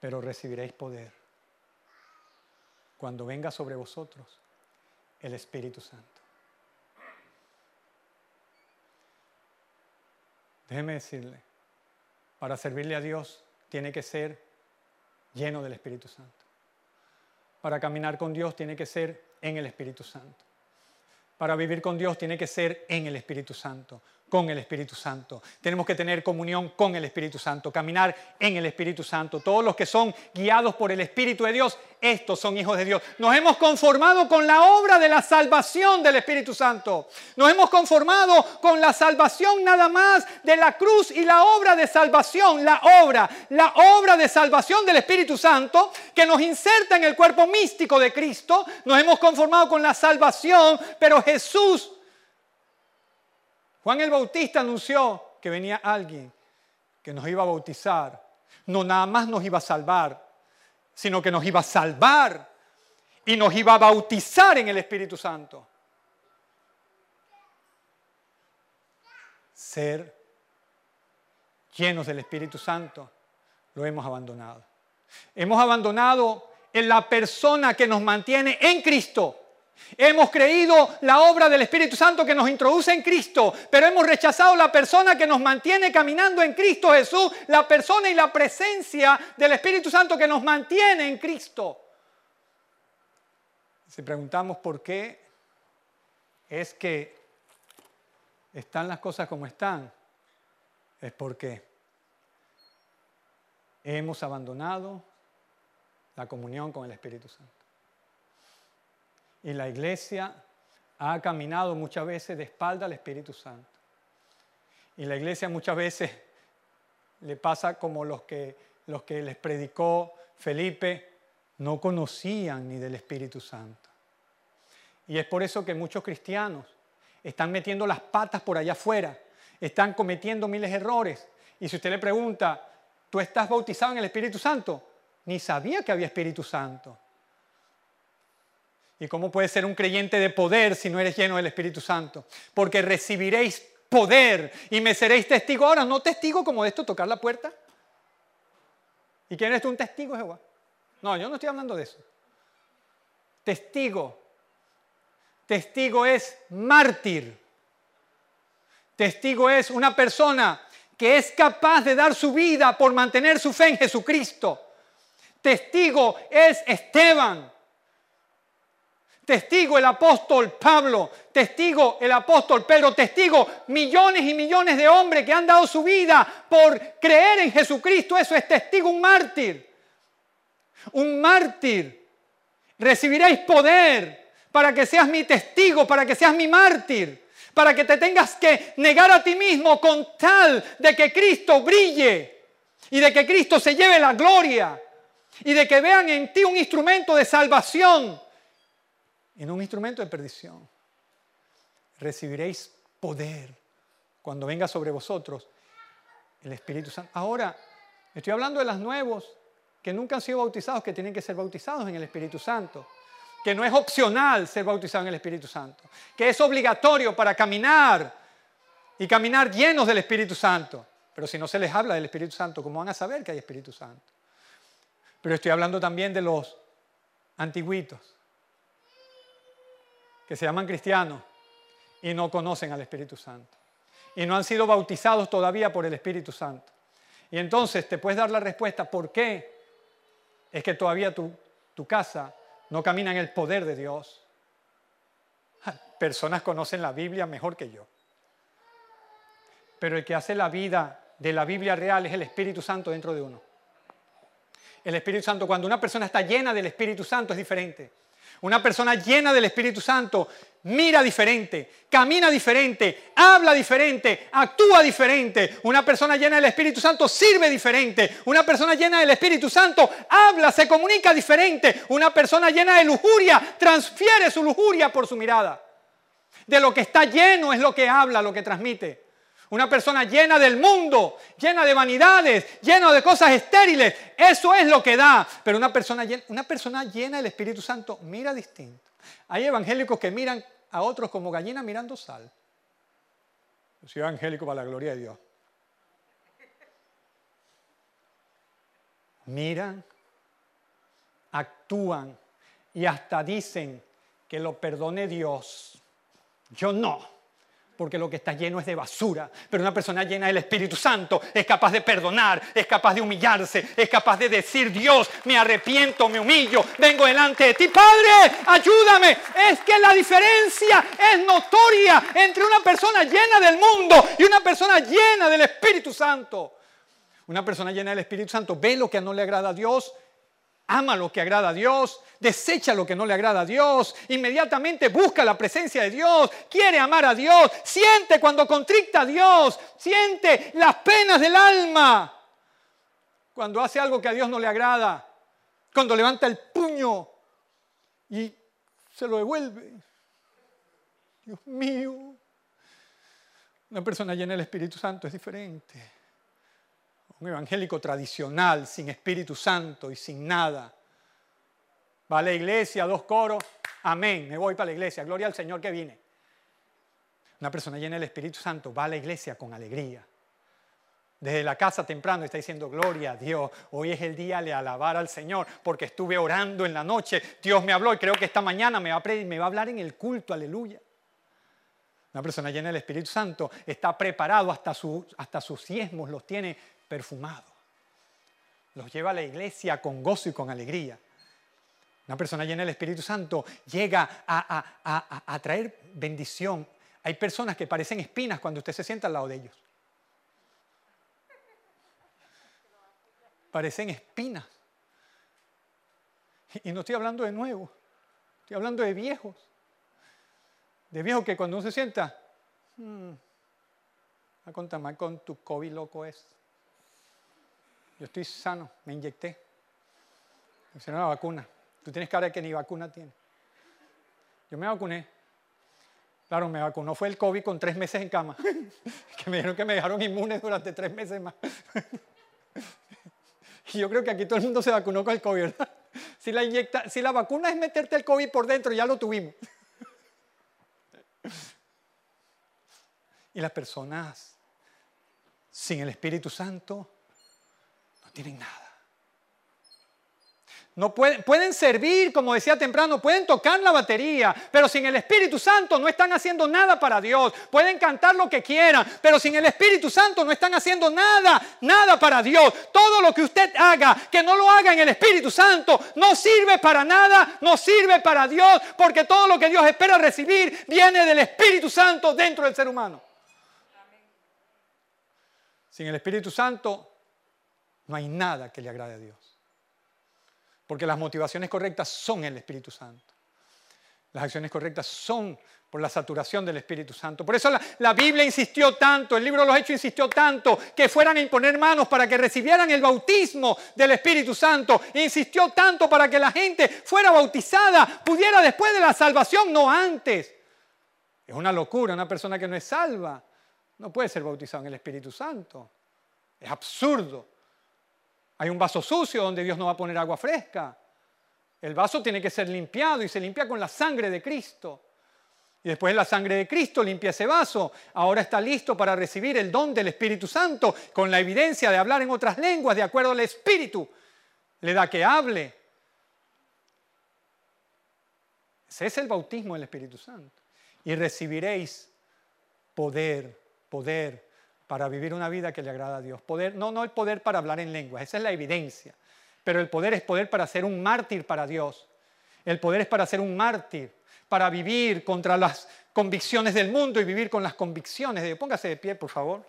Pero recibiréis poder cuando venga sobre vosotros el Espíritu Santo. Déjeme decirle, para servirle a Dios tiene que ser lleno del Espíritu Santo. Para caminar con Dios tiene que ser en el Espíritu Santo. Para vivir con Dios tiene que ser en el Espíritu Santo con el Espíritu Santo. Tenemos que tener comunión con el Espíritu Santo, caminar en el Espíritu Santo. Todos los que son guiados por el Espíritu de Dios, estos son hijos de Dios. Nos hemos conformado con la obra de la salvación del Espíritu Santo. Nos hemos conformado con la salvación nada más de la cruz y la obra de salvación, la obra, la obra de salvación del Espíritu Santo que nos inserta en el cuerpo místico de Cristo. Nos hemos conformado con la salvación, pero Jesús Juan el Bautista anunció que venía alguien que nos iba a bautizar. No nada más nos iba a salvar, sino que nos iba a salvar y nos iba a bautizar en el Espíritu Santo. Ser llenos del Espíritu Santo, lo hemos abandonado. Hemos abandonado en la persona que nos mantiene en Cristo. Hemos creído la obra del Espíritu Santo que nos introduce en Cristo, pero hemos rechazado la persona que nos mantiene caminando en Cristo Jesús, la persona y la presencia del Espíritu Santo que nos mantiene en Cristo. Si preguntamos por qué, es que están las cosas como están, es porque hemos abandonado la comunión con el Espíritu Santo. Y la iglesia ha caminado muchas veces de espalda al Espíritu Santo. Y la iglesia muchas veces le pasa como los que, los que les predicó Felipe, no conocían ni del Espíritu Santo. Y es por eso que muchos cristianos están metiendo las patas por allá afuera, están cometiendo miles de errores. Y si usted le pregunta, ¿tú estás bautizado en el Espíritu Santo? Ni sabía que había Espíritu Santo. ¿Y cómo puedes ser un creyente de poder si no eres lleno del Espíritu Santo? Porque recibiréis poder y me seréis testigo. Ahora, no testigo como de esto, tocar la puerta. ¿Y quién eres tú, un testigo, Jehová? No, yo no estoy hablando de eso. Testigo. Testigo es mártir. Testigo es una persona que es capaz de dar su vida por mantener su fe en Jesucristo. Testigo es Esteban Testigo el apóstol Pablo, testigo el apóstol Pedro, testigo millones y millones de hombres que han dado su vida por creer en Jesucristo. Eso es testigo, un mártir. Un mártir. Recibiréis poder para que seas mi testigo, para que seas mi mártir, para que te tengas que negar a ti mismo con tal de que Cristo brille y de que Cristo se lleve la gloria y de que vean en ti un instrumento de salvación en un instrumento de perdición. Recibiréis poder cuando venga sobre vosotros el Espíritu Santo. Ahora, estoy hablando de los nuevos que nunca han sido bautizados, que tienen que ser bautizados en el Espíritu Santo. Que no es opcional ser bautizado en el Espíritu Santo. Que es obligatorio para caminar y caminar llenos del Espíritu Santo. Pero si no se les habla del Espíritu Santo, ¿cómo van a saber que hay Espíritu Santo? Pero estoy hablando también de los antiguitos que se llaman cristianos y no conocen al Espíritu Santo. Y no han sido bautizados todavía por el Espíritu Santo. Y entonces te puedes dar la respuesta, ¿por qué es que todavía tu, tu casa no camina en el poder de Dios? Personas conocen la Biblia mejor que yo. Pero el que hace la vida de la Biblia real es el Espíritu Santo dentro de uno. el Espíritu Santo. Cuando una persona está llena del Espíritu Santo es diferente. Una persona llena del Espíritu Santo mira diferente, camina diferente, habla diferente, actúa diferente. Una persona llena del Espíritu Santo sirve diferente. Una persona llena del Espíritu Santo habla, se comunica diferente. Una persona llena de lujuria transfiere su lujuria por su mirada. De lo que está lleno es lo que habla, lo que transmite. Una persona llena del mundo, llena de vanidades, llena de cosas estériles. Eso es lo que da. Pero una persona, llena, una persona llena del Espíritu Santo mira distinto. Hay evangélicos que miran a otros como gallinas mirando sal. Yo soy evangélico para la gloria de Dios. Miran, actúan y hasta dicen que lo perdone Dios. Yo no porque lo que está lleno es de basura. Pero una persona llena del Espíritu Santo es capaz de perdonar, es capaz de humillarse, es capaz de decir, Dios, me arrepiento, me humillo, vengo delante de ti. Padre, ayúdame. Es que la diferencia es notoria entre una persona llena del mundo y una persona llena del Espíritu Santo. Una persona llena del Espíritu Santo ve lo que no le agrada a Dios ama lo que agrada a Dios, desecha lo que no le agrada a Dios, inmediatamente busca la presencia de Dios, quiere amar a Dios, siente cuando contricta a Dios, siente las penas del alma, cuando hace algo que a Dios no le agrada, cuando levanta el puño y se lo devuelve. Dios mío, una persona llena del Espíritu Santo es diferente un evangélico tradicional, sin Espíritu Santo y sin nada. Va a la iglesia, dos coros, amén, me voy para la iglesia, gloria al Señor que vine. Una persona llena del Espíritu Santo va a la iglesia con alegría. Desde la casa temprano está diciendo, gloria a Dios, hoy es el día de alabar al Señor, porque estuve orando en la noche, Dios me habló y creo que esta mañana me va a, hablar en el culto, aleluya. Una persona llena del Espíritu Santo está preparado hasta sus diezmos, los tiene perfumado. Los lleva a la iglesia con gozo y con alegría. Una persona llena del Espíritu Santo llega a, traer bendición. Hay personas que parecen espinas cuando usted se sienta al lado de ellos. Parecen espinas. Y no estoy hablando de nuevo, estoy hablando de viejos. De viejos que cuando uno se sienta, hmm, a contar con tu COVID loco es. Yo estoy sano, me inyecté. Me hicieron la vacuna. Tú tienes cara de que ni vacuna tiene. Yo me vacuné. Claro, me vacunó fue el COVID con tres meses en cama. que me dijeron que me dejaron inmune durante tres meses más. y yo creo que aquí todo el mundo se vacunó con el COVID, ¿verdad? Si la, inyecta, si la vacuna es meterte el COVID por dentro, ya lo tuvimos. y las personas sin el Espíritu Santo tienen nada. No pueden, pueden servir, como decía temprano, pueden tocar la batería, pero sin el Espíritu Santo no están haciendo nada para Dios. Pueden cantar lo que quieran, pero sin el Espíritu Santo no están haciendo nada, nada para Dios. Todo lo que usted haga, que no lo haga en el Espíritu Santo, no sirve para nada, no sirve para Dios, porque todo lo que Dios espera recibir viene del Espíritu Santo dentro del ser humano. Sin el Espíritu Santo no hay nada que le agrade a Dios. Porque las motivaciones correctas son el Espíritu Santo. Las acciones correctas son por la saturación del Espíritu Santo. Por eso la, Biblia insistió tanto, el libro de los Hechos insistió tanto, que fueran a imponer manos para que recibieran el bautismo del Espíritu Santo. Insistió tanto para que la gente fuera bautizada, pudiera después de la salvación, no antes. Es una locura, una persona que no es salva no puede ser bautizada en el Espíritu Santo. Es absurdo. Hay un vaso sucio donde Dios no va a poner agua fresca. El vaso tiene que ser limpiado y se limpia con la sangre de Cristo. Y después la sangre de Cristo limpia ese vaso. Ahora está listo para recibir el don del Espíritu Santo con la evidencia de hablar en otras lenguas de acuerdo al Espíritu. Le da que hable. Ese es el bautismo del Espíritu Santo. Y recibiréis poder, poder, para vivir una vida que le agrada a Dios. Poder, no, no el poder para hablar en lenguas, esa es la evidencia. Pero el poder es poder para ser un mártir para Dios. El poder es para ser un mártir, para vivir contra las convicciones del mundo y vivir con las convicciones de Dios. Póngase de pie, por favor.